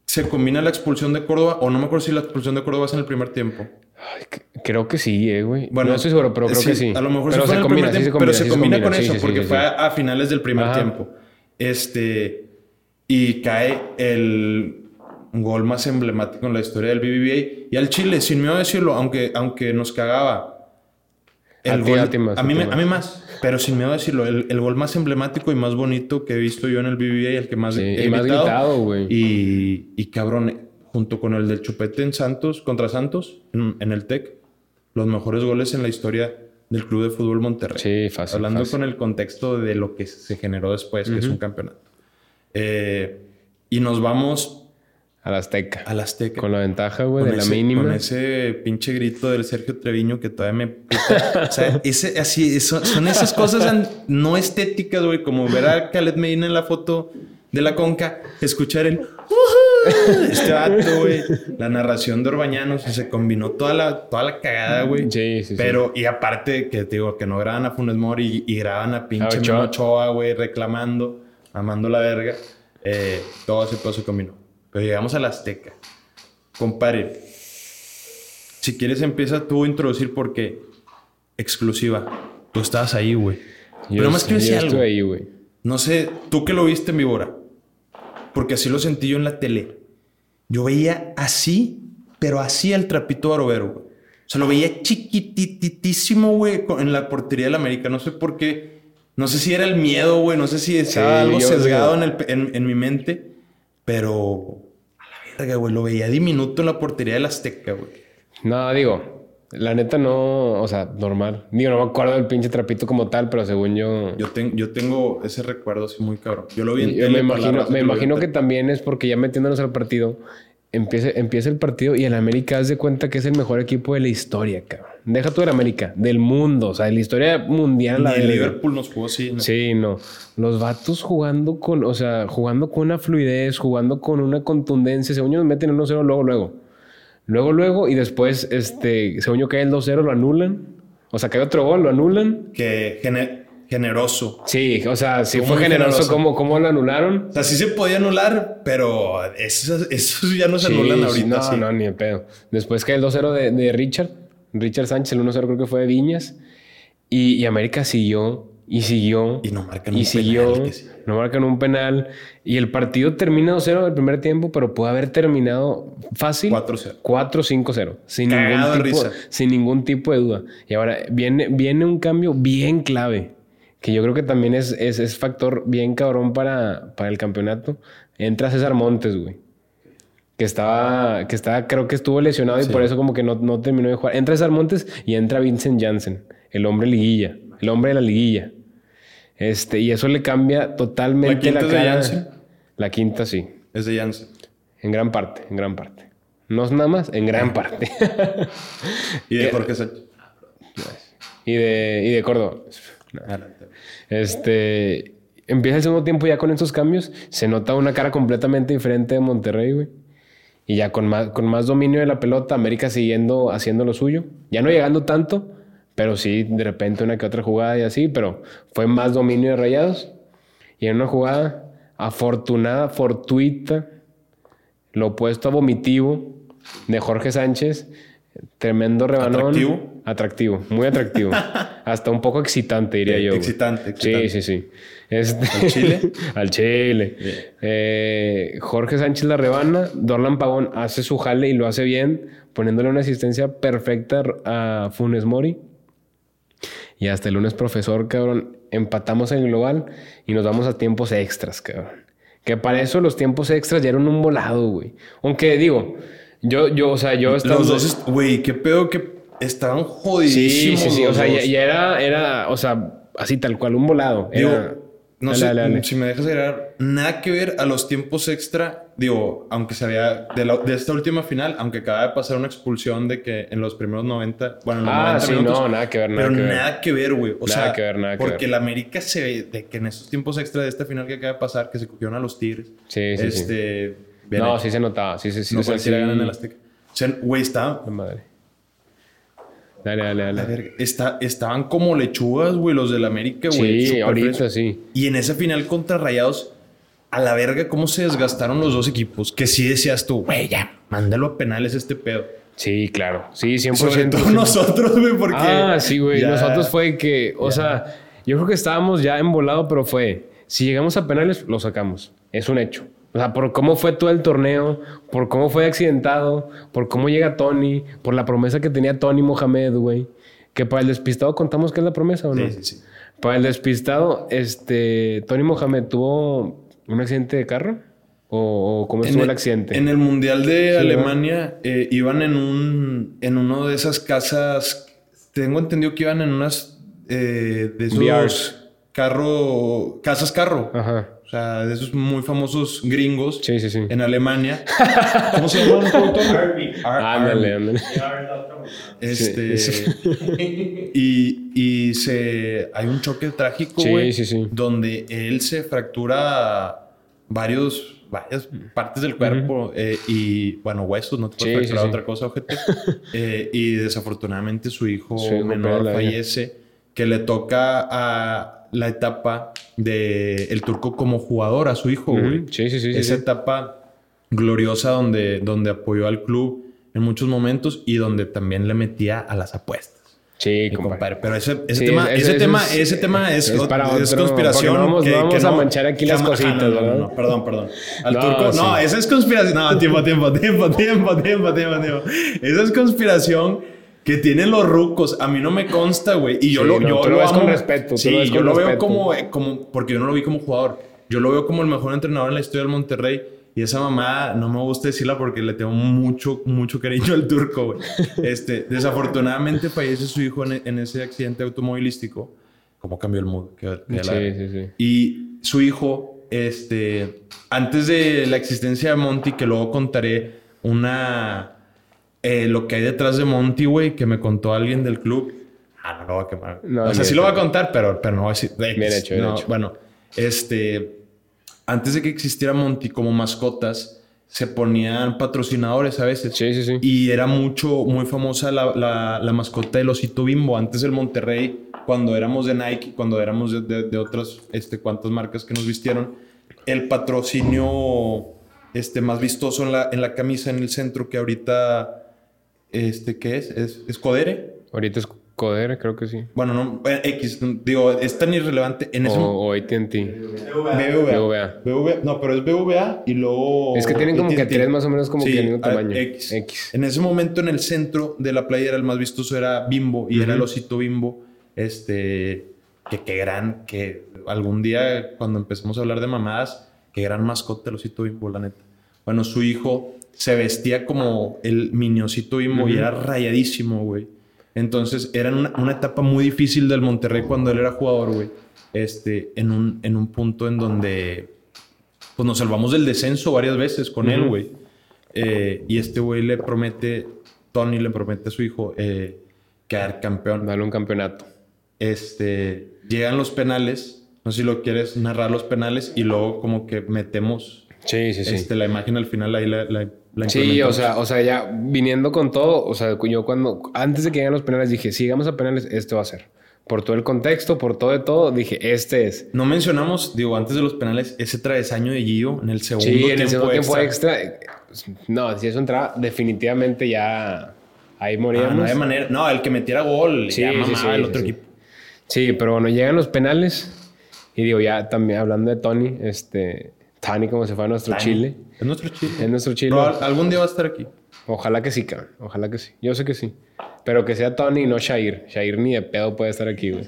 se combina la expulsión de Córdoba, o no me acuerdo si la expulsión de Córdoba es en el primer tiempo. Ay, creo que sí, eh, güey. Bueno, no estoy seguro, pero creo sí, que sí. A lo mejor pero sí fue en el primer sí tiempo, pero se sí combina con sí, eso, sí, porque fue a, a finales del primer Ajá. tiempo. Este. Y cae el gol más emblemático en la historia del BBVA. Y al Chile, sin miedo a decirlo, aunque, aunque nos cagaba. A ti, a más, a mí, más. a mí más. Pero sin miedo a decirlo, el, el gol más emblemático y más bonito que he visto yo en el BBVA, el que más Sí, he y más gritado. güey. Y, y cabrón, junto con el del Chupete en Santos, contra Santos, en, en el TEC, los mejores goles en la historia del Club de Fútbol Monterrey. Sí, fácil. Hablando fácil. con el contexto de lo que se generó después, que es un campeonato. Eh, y nos vamos A la Azteca. al Azteca. Con la ventaja, güey, Con de la ese- mínima. Con ese pinche grito del Sergio Treviño que todavía me... puta. o sea, (laughs) ese, así, eso- son esas cosas no estéticas, güey, como ver a Khaled Medina en la foto de la conca, escuchar el... (laughs) Este vato, güey. La narración de Orbañanos, se combinó toda la, toda la cagada, güey. Sí, sí, sí. Pero, y aparte, que te digo, que no graban a Funes Mori y, y graban a pinche Ochoa. Güey, reclamando, amando la verga. Eh, todo ese pedo se combinó. Pero llegamos a la Azteca. Compadre, si quieres empieza tú a introducir porque exclusiva. Tú estabas ahí, güey. Pero más quiero decir algo. ahí, güey. No sé, tú que lo viste en Víbora. Porque así lo sentí yo en la tele. Yo veía así, pero así al trapito Barovero, güey. O sea, lo veía chiquititísimo, güey, en la portería del América. No sé por qué. No sé si era el miedo, güey. No sé si estaba Sí, algo sesgado en, el en- en mi mente. Pero... A la verga, güey. Lo veía diminuto en la portería del Azteca, güey. No, digo, la neta no, o sea, normal. Digo, no me acuerdo del pinche trapito como tal, pero según yo. Yo, ten- yo tengo ese recuerdo así muy cabrón. Yo lo vi en yo tele. me imagino, me imagino que también es porque ya metiéndonos al partido, empieza, empieza el partido y el América haz de cuenta que es el mejor equipo de la historia, cabrón. Deja tú el América, del mundo, o sea, de la historia mundial. la el verga. Liverpool nos jugó así. ¿no? Sí, no. Los vatos jugando con, o sea, jugando con una fluidez, jugando con una contundencia. Según yo nos meten 1-0 luego, luego. Luego, luego, y después, este, según yo cae el 2-0, lo anulan. O sea, cae otro gol, lo anulan. Que gene- generoso. Sí, o sea, sí Fue generoso generoso. cómo, cómo lo anularon. O sea, sí se podía anular, pero esos, esos ya no se Sí, anulan ahorita. no, sí. no, ni de pedo. Después cae el 2-0 de, de Richard. Richard Sánchez, el 1-0 creo que fue de Viñas. Y, y América siguió y siguió. Y no marcan y un siguió. penal, sí. No marcan un penal. Y el partido termina 2-0 el primer tiempo, pero puede haber terminado fácil 4-0. 4-5-0. Sin Cagado ningún, tipo, risa. sin ningún tipo de duda. Y ahora viene, viene un cambio bien clave. Que yo creo que también es, es, es factor bien cabrón para, para el campeonato. Entra César Montes, güey. Que estaba, que estaba, creo que estuvo lesionado y por eso como que no, no terminó de jugar. Entra César Montes y entra Vincent Janssen, el hombre liguilla, el hombre de la liguilla. Este, y eso le cambia totalmente ¿La la, quinta de cara. Janssen? La quinta sí, Es de Janssen. en gran parte, en gran parte. No es nada más, en gran (laughs) parte. Y de Jorge Sánchez. y, de, y de Córdoba. Este, empieza el segundo tiempo ya con estos cambios. Se nota una cara completamente diferente de Monterrey, güey. Y ya con más, con más dominio de la pelota, América siguiendo haciendo lo suyo. Ya no llegando tanto, pero sí de repente una que otra jugada y así, pero fue más dominio de rayados. Y en una jugada afortunada, fortuita, lo opuesto a vomitivo de Jorge Sánchez. Tremendo rebanón. ¿Atractivo? Atractivo, muy atractivo. (laughs) Hasta un poco excitante, diría yo. excitante, excitante. Sí, sí, sí. Este- ¿Al Chile? (laughs) Al Chile. Eh, Jorge Sánchez la rebana. Dorlan Pavón hace su jale y lo hace bien, poniéndole una asistencia perfecta a Funes Mori. Y hasta el lunes, profesor, cabrón, empatamos en el global y nos vamos a tiempos extras, cabrón. Que para eso los tiempos extras ya eran un volado, güey. Aunque digo, yo, yo, o sea, yo estaba. Los dos, güey, qué pedo que estaban Sí, jodidísimos. sí, sí. O los sea, ya, era, era, o sea, así tal cual, un volado. Digo, Era- no Dale, sé dale, si me dejas agregar, nada que ver a los tiempos extra. Digo, aunque se había de, la- de esta última final, aunque acaba de pasar una expulsión de que en los primeros 90, bueno, en los Ah, 90 sí, minutos, no, nada que ver, nada pero que ver. nada que ver, güey. O Nada sea, que ver, nada que porque ver. el América se ve de que en esos tiempos extra de esta final que acaba de pasar, que se cogieron a los Tigres. Sí, sí, sí. este, bien No, sí se notaba. Sí, sí, sí. no o sea, sí- gana en el Azteca. O sea, güey, estaba, La madre. Dale, dale, a dale. ver, está- estaban como lechugas, güey, los del América, güey. Sí, ahorita sí. Y en esa final contra Rayados, a la verga, cómo se desgastaron los dos equipos. Que sí decías tú, güey, ya, mándalo a penales este pedo. Sí, claro. Sí, 100%. Sobre todo nosotros, güey, porque. Ah, sí, güey. Nosotros fue que, o Ya. sea, yo creo que estábamos ya embolados, pero fue, si llegamos a penales, lo sacamos. Es un hecho. O sea, por cómo fue todo el torneo, por cómo fue accidentado, por cómo llega Tony, por la promesa que tenía Tony Mohamed, güey. Que para el despistado contamos que es la promesa o no. Sí, sí, sí. Para el despistado, este, Tony Mohamed tuvo un accidente de carro o, o cómo estuvo el, accidente. En el Mundial de Sí, Alemania eh, iban en un en uno de esas casas. Tengo entendido que iban en unas eh, de esos carro, casas carro. Ajá. O sea, de esos muy famosos gringos Sí, sí, sí. en Alemania. (laughs) ¿Cómo se llaman? productor? Arby. Ar- Ándale, ándale. Este, Sí, y, y se hay un choque trágico, güey, sí, sí. donde él se fractura varios varias partes del cuerpo eh, y bueno huesos, no te puedes Sí, fracturar sí, sí. otra cosa, ojete. (laughs) Eh, y desafortunadamente su hijo menor fallece, que le toca a la etapa de el turco como jugador a su hijo, güey. Sí, sí, sí, sí, Esa sí. etapa gloriosa donde, donde apoyó al club en muchos momentos y donde también le metía a las apuestas. Sí, compadre. compadre. Pero ese, ese Sí, tema, ese- ese, tema, es- ese tema es, es para es otro, conspiración. no vamos- que- no vamos que a manchar aquí las cositas, ah, no, no, no, no, perdón, perdón. Al No, turco, sí. no, esa es conspiración. No, tiempo, tiempo, (laughs) tiempo, tiempo, tiempo, tiempo, tiempo. Esa es conspiración que tienen los rucos. A mí no me consta, güey. Y yo Sí, lo, no, yo tú lo lo ves con respeto, Sí, yo con lo veo como, eh, como, porque yo no lo vi como jugador. Yo lo veo como el mejor entrenador en la historia del Monterrey. Y esa mamá no me gusta decirla porque le tengo mucho, mucho cariño al turco, güey. Este, desafortunadamente fallece su hijo en, en ese accidente automovilístico. ¿Cómo cambió el mood? Que- que Sí, la- sí, sí. Y su hijo, este, antes de la existencia de Monty, que luego contaré una, eh, lo que hay detrás de Monty, güey, que me contó alguien del club. Ah, no lo voy a quemar. No, o sea, sí lo voy a contar, pero, pero no voy a decir. Bien hecho, bien No, hecho. Bueno, este, antes de que existiera Monty como mascotas, se ponían patrocinadores a veces. Sí, sí, sí. Y era mucho, muy famosa la, la, la mascota del osito bimbo. Antes el Monterrey, cuando éramos de Nike, cuando éramos de, de- de otras, este, cuantas marcas que nos vistieron, el patrocinio este, más vistoso en la, en la camisa en el centro que ahorita, este, ¿qué es? ¿Es, es Codere? Ahorita es Coder, creo que sí. Bueno, no, X, digo, es tan irrelevante. En ese O, o AT&T. BBVA. BBVA. BBVA. No, pero es BBVA y luego. Es que tienen como que tres más o menos como Sí, que del mismo tamaño. X. X. En ese momento en el centro de la playera el más vistoso era Bimbo y era el osito Bimbo. Este, que qué gran, que algún día cuando empecemos a hablar de mamadas, qué gran mascota el osito Bimbo, la neta. Bueno, su hijo se vestía como el mini osito Bimbo y Ujú. era rayadísimo, güey. Entonces era una, una etapa muy difícil del Monterrey cuando él era jugador, güey. Este, en un, en un punto en donde pues nos salvamos del descenso varias veces con él, güey. Eh, y este güey le promete, Tony le promete a su hijo eh, quedar campeón. Dale un campeonato. Este, llegan los penales, no sé si lo quieres narrar los penales y luego como que metemos Sí, sí, sí. este, la imagen al final ahí la, la Sí, o sea, o sea, ya viniendo con todo, o sea, yo cuando, antes de que lleguen los penales, dije, si llegamos a penales, este va a ser. Por todo el contexto, por todo de todo, dije, este es. No mencionamos, digo, antes de los penales, ese travesaño de Gio en el segundo Sí, tiempo, en el segundo tiempo extra. extra. No, si eso entraba, definitivamente ya ahí Ah, moríamos. no hay manera. No, el que metiera gol Sí, ya sí, el otro sí. equipo. Sí, pero bueno, llegan los penales. Y digo, ya también hablando de Tony, este, Tony como se fue a nuestro Tani. Chile. Es nuestro chile. Es nuestro Chile. Pero algún día va a estar aquí. Ojalá que sí, cabrón. Ojalá que sí. Yo sé que sí. Pero que sea Tony y no Shair. Shair ni de pedo puede estar aquí, güey.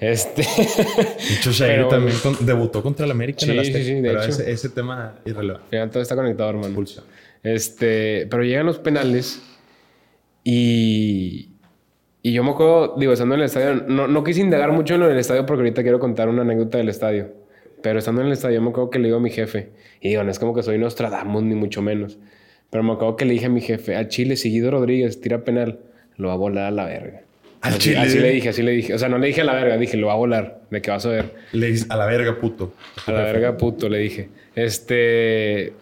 Este. De hecho, (laughs) Shair Pero- también con- debutó contra el América en el Sí, Azteca. sí, sí, de pero hecho. ese, ese tema irrelevante. Al final todo está conectado, hermano. Pulsión. Este, pero llegan los penales y Y yo me acuerdo, digo, estando en el estadio, no, no quise indagar mucho en lo del estadio porque ahorita quiero contar una anécdota del estadio. Pero estando en el estadio, me acuerdo que le digo a mi jefe, y digo, no es como que soy Nostradamus, ni mucho menos. Pero me acuerdo que le dije a mi jefe, a Chile, Seguido Rodríguez, tira penal, lo va a volar a la verga. Al Chile. así le dije, así le dije. O sea, no le dije a la verga, dije, lo va a volar, de que vas a ver. Le dices, a la verga, puto. A la verga, puto, le dije. Este.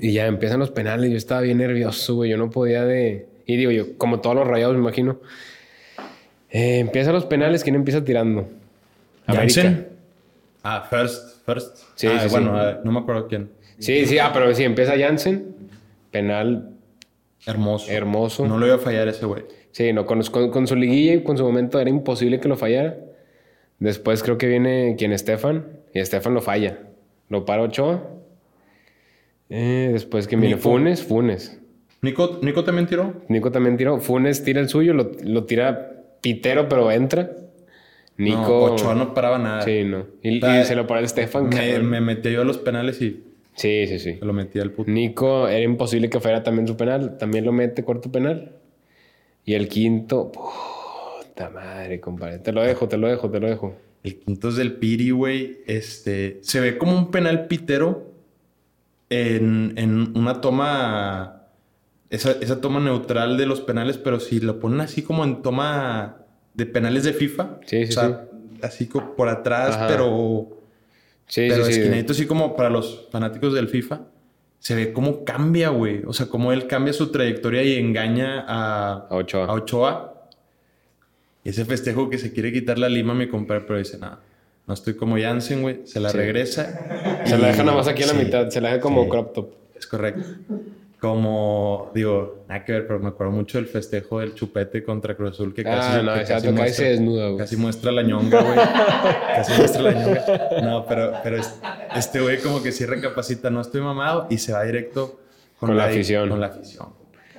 Y ya empiezan los penales. Yo estaba bien nervioso, güey. Yo no podía de. Y digo yo, como todos los rayados, me imagino. Eh, empiezan los penales. ¿Quién empieza tirando? América. Ah, first, first. Sí, Ah, sí, bueno, sí. ah, no me acuerdo quién. Sí, sí, ah, pero sí, empieza Jansen. Penal Hermoso. hermoso. No lo iba a fallar ese güey. Sí, no, con, con- con su liguilla y con su momento era imposible que lo fallara. Después creo que viene quien Estefan. Y Estefan lo falla. Lo para Ochoa. Eh, después que viene Nico. Funes, Funes. Nico, Nico también tiró. Nico también tiró. Funes tira el suyo, lo, lo tira pitero, pero entra. Nico. No, Ochoa no paraba nada. Sí, no. Y, y se lo para el Stefan. Me, me metí yo a los penales y Sí, sí, sí. se lo metí al puto. Nico, era imposible que fuera también su penal. También lo mete corto penal. Y el quinto, puta madre, compadre. Te lo dejo, te lo dejo, te lo dejo. El quinto es del Piri, güey. Este, se ve como un penal pitero en, en una toma, esa, esa toma neutral de los penales, pero si lo ponen así como en toma de penales de FIFA, Sí, sí, o sea, así como por atrás, Ajá. pero, Sí, pero sí, sí. esquinadito, así como para los fanáticos del FIFA. Se ve cómo cambia, güey. O sea, cómo él cambia su trayectoria y engaña a, A Ochoa. a Ochoa. Y ese festejo que se quiere quitar la lima, mi compadre, pero dice, nada, no estoy como Jansen, güey. Se la Sí. regresa. Se y- la deja nada más aquí en la sí, mitad. Se la deja como Sí. crop top. Es correcto. Como, digo, nada que ver, pero me acuerdo mucho del festejo del chupete contra Cruz Azul, que casi, Ah, no, que ese casi se desnuda, güey. Casi muestra la ñonga, güey. (laughs) casi muestra la ñonga. No, pero, pero es- este güey como que sí recapacita, no estoy mamado, y se va directo Con la afición. Con la afición.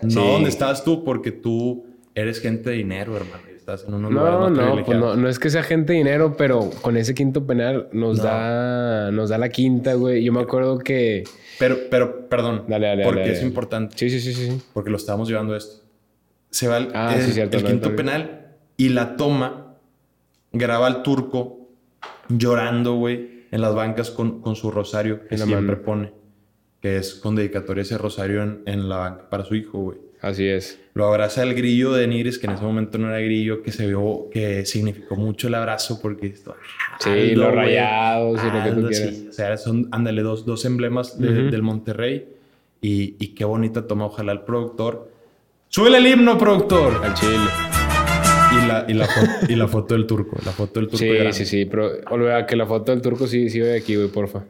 No Sí. donde estabas tú, porque tú eres gente de dinero, hermano. Estás en unos lugares No, más no, pues no, no es que sea gente de dinero, pero con ese quinto penal nos No. da nos da la quinta, güey. Yo me acuerdo que Pero, pero, perdón. Dale, dale, Porque dale, es importante. sí, sí, sí, sí. porque lo estábamos llevando esto. Se va el, Ah, el- sí, cierto, el quinto penal y la toma, graba al turco llorando, güey, en las bancas con, con su rosario que siempre mano. pone, que es con dedicatoria ese rosario en, en la banca para su hijo, güey. Así es. Lo abraza el grillo de Nigris, que en ese momento no era grillo, que se vio que significó mucho el abrazo porque esto. Sí, los rayados y lo que tú quieras. sí. O sea, son, ándale, dos, dos emblemas de- Ujú. del Monterrey. Y, y qué bonita toma, ojalá el productor. ¡Súbele el himno, productor! Al Chile. Y la, y la, y la foto del turco. La foto del turco. Sí, llorando. sí, sí. Pero olvida que la foto del turco sí, sí ve aquí, güey, porfa.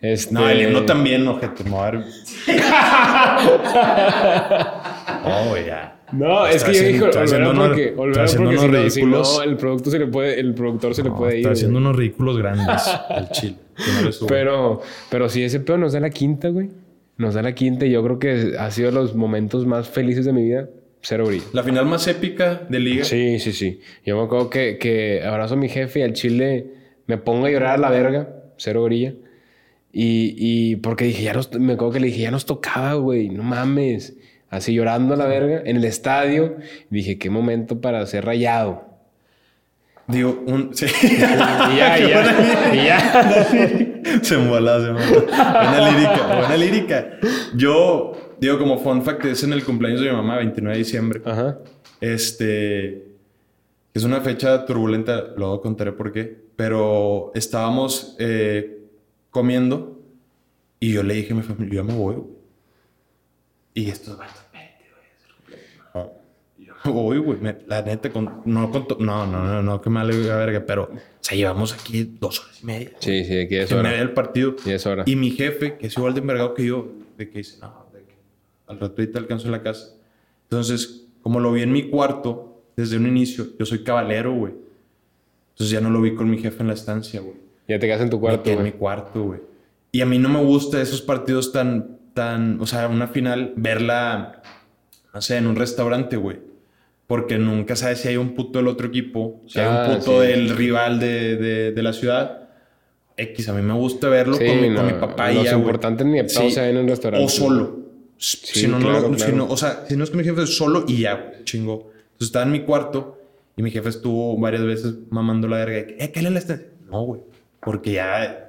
Este... No, el himno también, ojete. Dar- (laughs) Oh, ya. No, es Está que yo haciendo- dije está haciendo Olvera unos- porque, está si unos no, si ridículos. no, el producto se le puede, el productor se le No, puede ir. está haciendo güey. unos ridículos grandes (laughs) al chile. que no le. Pero, pero sí, ese pedo nos da la quinta, güey. Nos da la quinta y yo creo que ha sido los momentos más felices de mi vida. Cero brillo. La final más épica de liga. Sí, sí, sí. Yo me acuerdo que, que abrazo a mi jefe y al chile me pongo a llorar a la verga. Cero brilla. Y, y porque dije, ya nos, me acuerdo que le dije, ya nos tocaba, güey, no mames. Así llorando a la verga en el estadio. Dije, qué momento para ser rayado. Digo, un. Sí. (laughs) Y ya, y ya, y ya. (laughs) (laughs) se embola, se embola. Buena lírica, buena lírica. Yo, digo, como fun fact, es en el cumpleaños de mi mamá, 29 de diciembre. Ajá. Este. Es una fecha turbulenta, luego contaré por qué. Pero estábamos eh, comiendo y yo le dije a mi familia, yo ya me voy. Güey". Y estos vatos, "Vete, güey, es el cumpleaños". Y Yo me voy, güey. La neta, con, no, con to- no, no, no, no, que me vale verga, pero, o sea, llevamos aquí dos horas y media. Sí, sí, aquí es hora. el partido. Y es hora. Y mi jefe, que es igual de envergado que yo, de que dice, no, de que al rato ahorita alcanzo en la casa. Entonces, como lo vi en mi cuarto desde un inicio, yo soy caballero, güey. Entonces ya no lo vi con mi jefe en la estancia, güey. Ya te quedas en tu cuarto, quedé en mi güey. cuarto, güey. Y a mí no me gusta esos partidos tan, tan, o sea, una final, verla, no sé, en un restaurante, güey. Porque nunca sabes si hay un puto del otro equipo, si hay Ah, un puto sí. del rival de, de, de la ciudad. X, a mí me gusta verlo Sí, con, mi, no, con mi papá y ya, güey. importantes ni Sí. sea en un restaurante. O solo. si no, no, claro, lo- si claro. no- o sea, si no es que mi jefe es solo y ya, chingo. Entonces estaba en mi cuarto Y mi jefe estuvo varias veces mamando la verga. Eh, ¿qué le este? No, güey. Porque ya.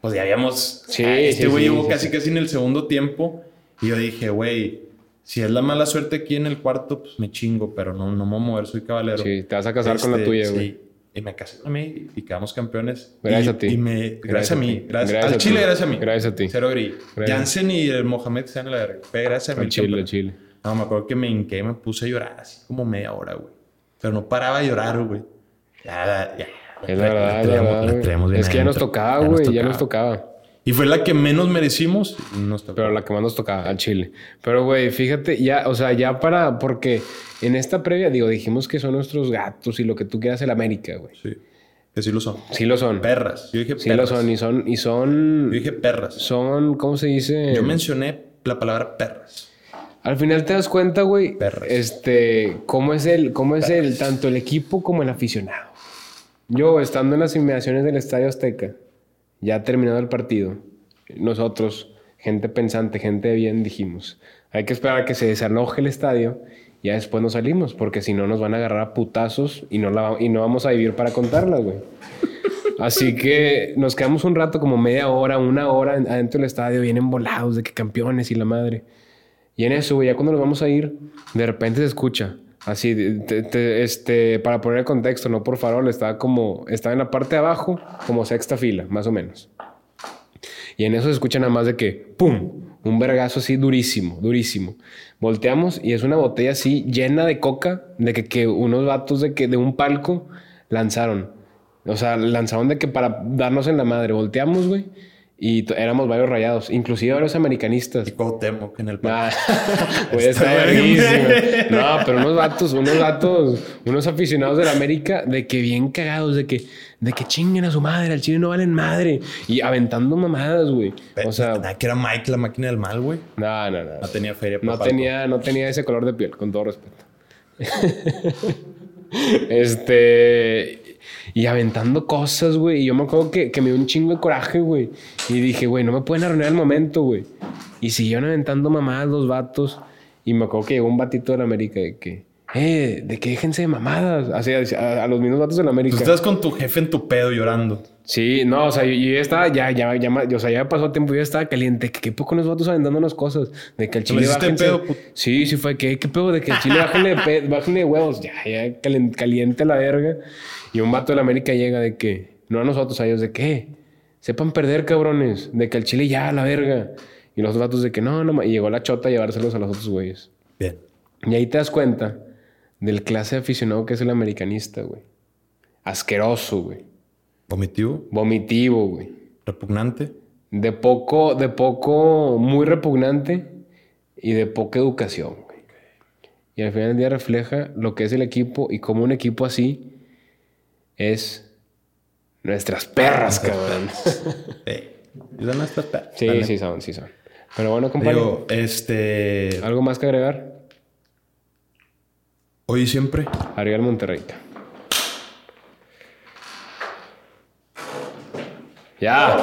Pues ya habíamos. Sí, ah, Este güey sí, llegó sí, casi sí. casi en el segundo tiempo. Y yo dije, güey, si es la mala suerte aquí en el cuarto, pues me chingo, pero no, no me voy a mover, soy caballero. Sí, te vas a casar con la Este, tuya, güey. sí. Y me casé con mí y quedamos campeones. Gracias Y- a ti. Y me, gracias, a mí. Gracias, Gracias al Chile, ti. gracias a mí. Gracias a ti. Cero gris. Gracias. Jansen y el Mohamed sean la verga. Gracias a mí. Al chile, al chile. No, me acuerdo que me hinqué y me puse a llorar así como media hora, güey. Pero no paraba de llorar, güey. Ya, ya. Es la verdad, la traíamos- verdad, la güey. traíamos bien Es que ya nos tocaba, güey. Ya nos tocaba. Y fue la que menos merecimos. Nos tocó. Pero la que más nos tocaba, al Chile. Pero, güey, fíjate, ya, o sea, ya para, porque en esta previa, digo, dijimos que son nuestros gatos y lo que tú quieras el América, güey. Sí. Que sí lo son. Sí lo son. Perras. Yo dije Sí lo perras. son y son, y son, Yo dije perras. son, ¿cómo se dice? Yo mencioné la palabra perras. Al final te das cuenta, güey, Perras. este, cómo es el, cómo es el, tanto el equipo como el aficionado. Yo, estando en las inmediaciones del Estadio Azteca, ya terminado el partido, nosotros, gente pensante, gente bien, dijimos, hay que esperar a que se desaloje el estadio y ya después nos salimos, porque si no nos van a agarrar a putazos y no, la, y no vamos a vivir para contarlas, güey. Así que nos quedamos un rato, como media hora, una hora en- adentro del estadio, bien embolados de que campeones y la madre. Y en eso, güey, ya cuando nos vamos a ir, de repente se escucha. Así, este, para poner el contexto, no por farol, estaba como, estaba en la parte de abajo, como sexta fila, más o menos. Y en eso se escucha nada más de que, ¡pum! Un vergazo así durísimo, durísimo. Volteamos y es una botella así llena de coca, de que, que unos vatos de, que, de un palco lanzaron. O sea, lanzaron de que para darnos en la madre. Volteamos, güey, y éramos varios rayados, inclusive varios americanistas. Y Cuauhtémoc en el Ah, (laughs) güey, Está (laughs) está bien, buenísimo. güey. No, pero unos vatos, unos vatos, unos aficionados de la América, de que bien cagados, de que, de que chinguen a su madre, al chile no valen madre. Y aventando mamadas, güey. O sea, Nada, que era Mike la máquina del mal, güey. no, no, no. No tenía feria No para tenía, no tenía ese color de piel, con todo respeto. (laughs) este. Y aventando cosas, güey. Y yo me acuerdo que, que me dio un chingo de coraje, güey. Y dije, güey, no me pueden arruinar el momento, güey. Y siguieron aventando mamadas los vatos. Y me acuerdo que llegó un batito de la América de que, eh, de que déjense de mamadas. Así, a, a los mismos vatos de la América. Tú estás con tu jefe en tu pedo llorando. Sí, no, o sea, yo, yo ya estaba, ya, ya, ya, o sea, ya pasó tiempo, yo ya estaba caliente. ¿Qué, qué poco nos vatos aventándonos cosas? De que el ¿Te chile bájense- pedo? Sí, sí fue, ¿qué, qué pedo? De que el chile bájenle, de pe- (laughs) bájenle huevos. Ya, ya, caliente la verga. Y un vato de la América llega de que, no a nosotros, a ellos, de que, sepan perder, cabrones. De que el chile ya, la verga. Y los vatos de que, no, no, ma-". y llegó la chota a llevárselos a los otros güeyes. Bien. Y ahí te das cuenta del clase de aficionado que es el americanista, güey. Asqueroso, güey. Vomitivo, Vomitivo, güey. repugnante. De poco, de poco, muy repugnante y de poca educación, güey. Y al final del día refleja lo que es el equipo y como un equipo así es nuestras perras, cabrón. Esas no están perras, Sí, sí son, sí son. Pero bueno, compañero, Digo, este. ¿algo más que agregar? Hoy y siempre. Arriba el Monterrey. Ya.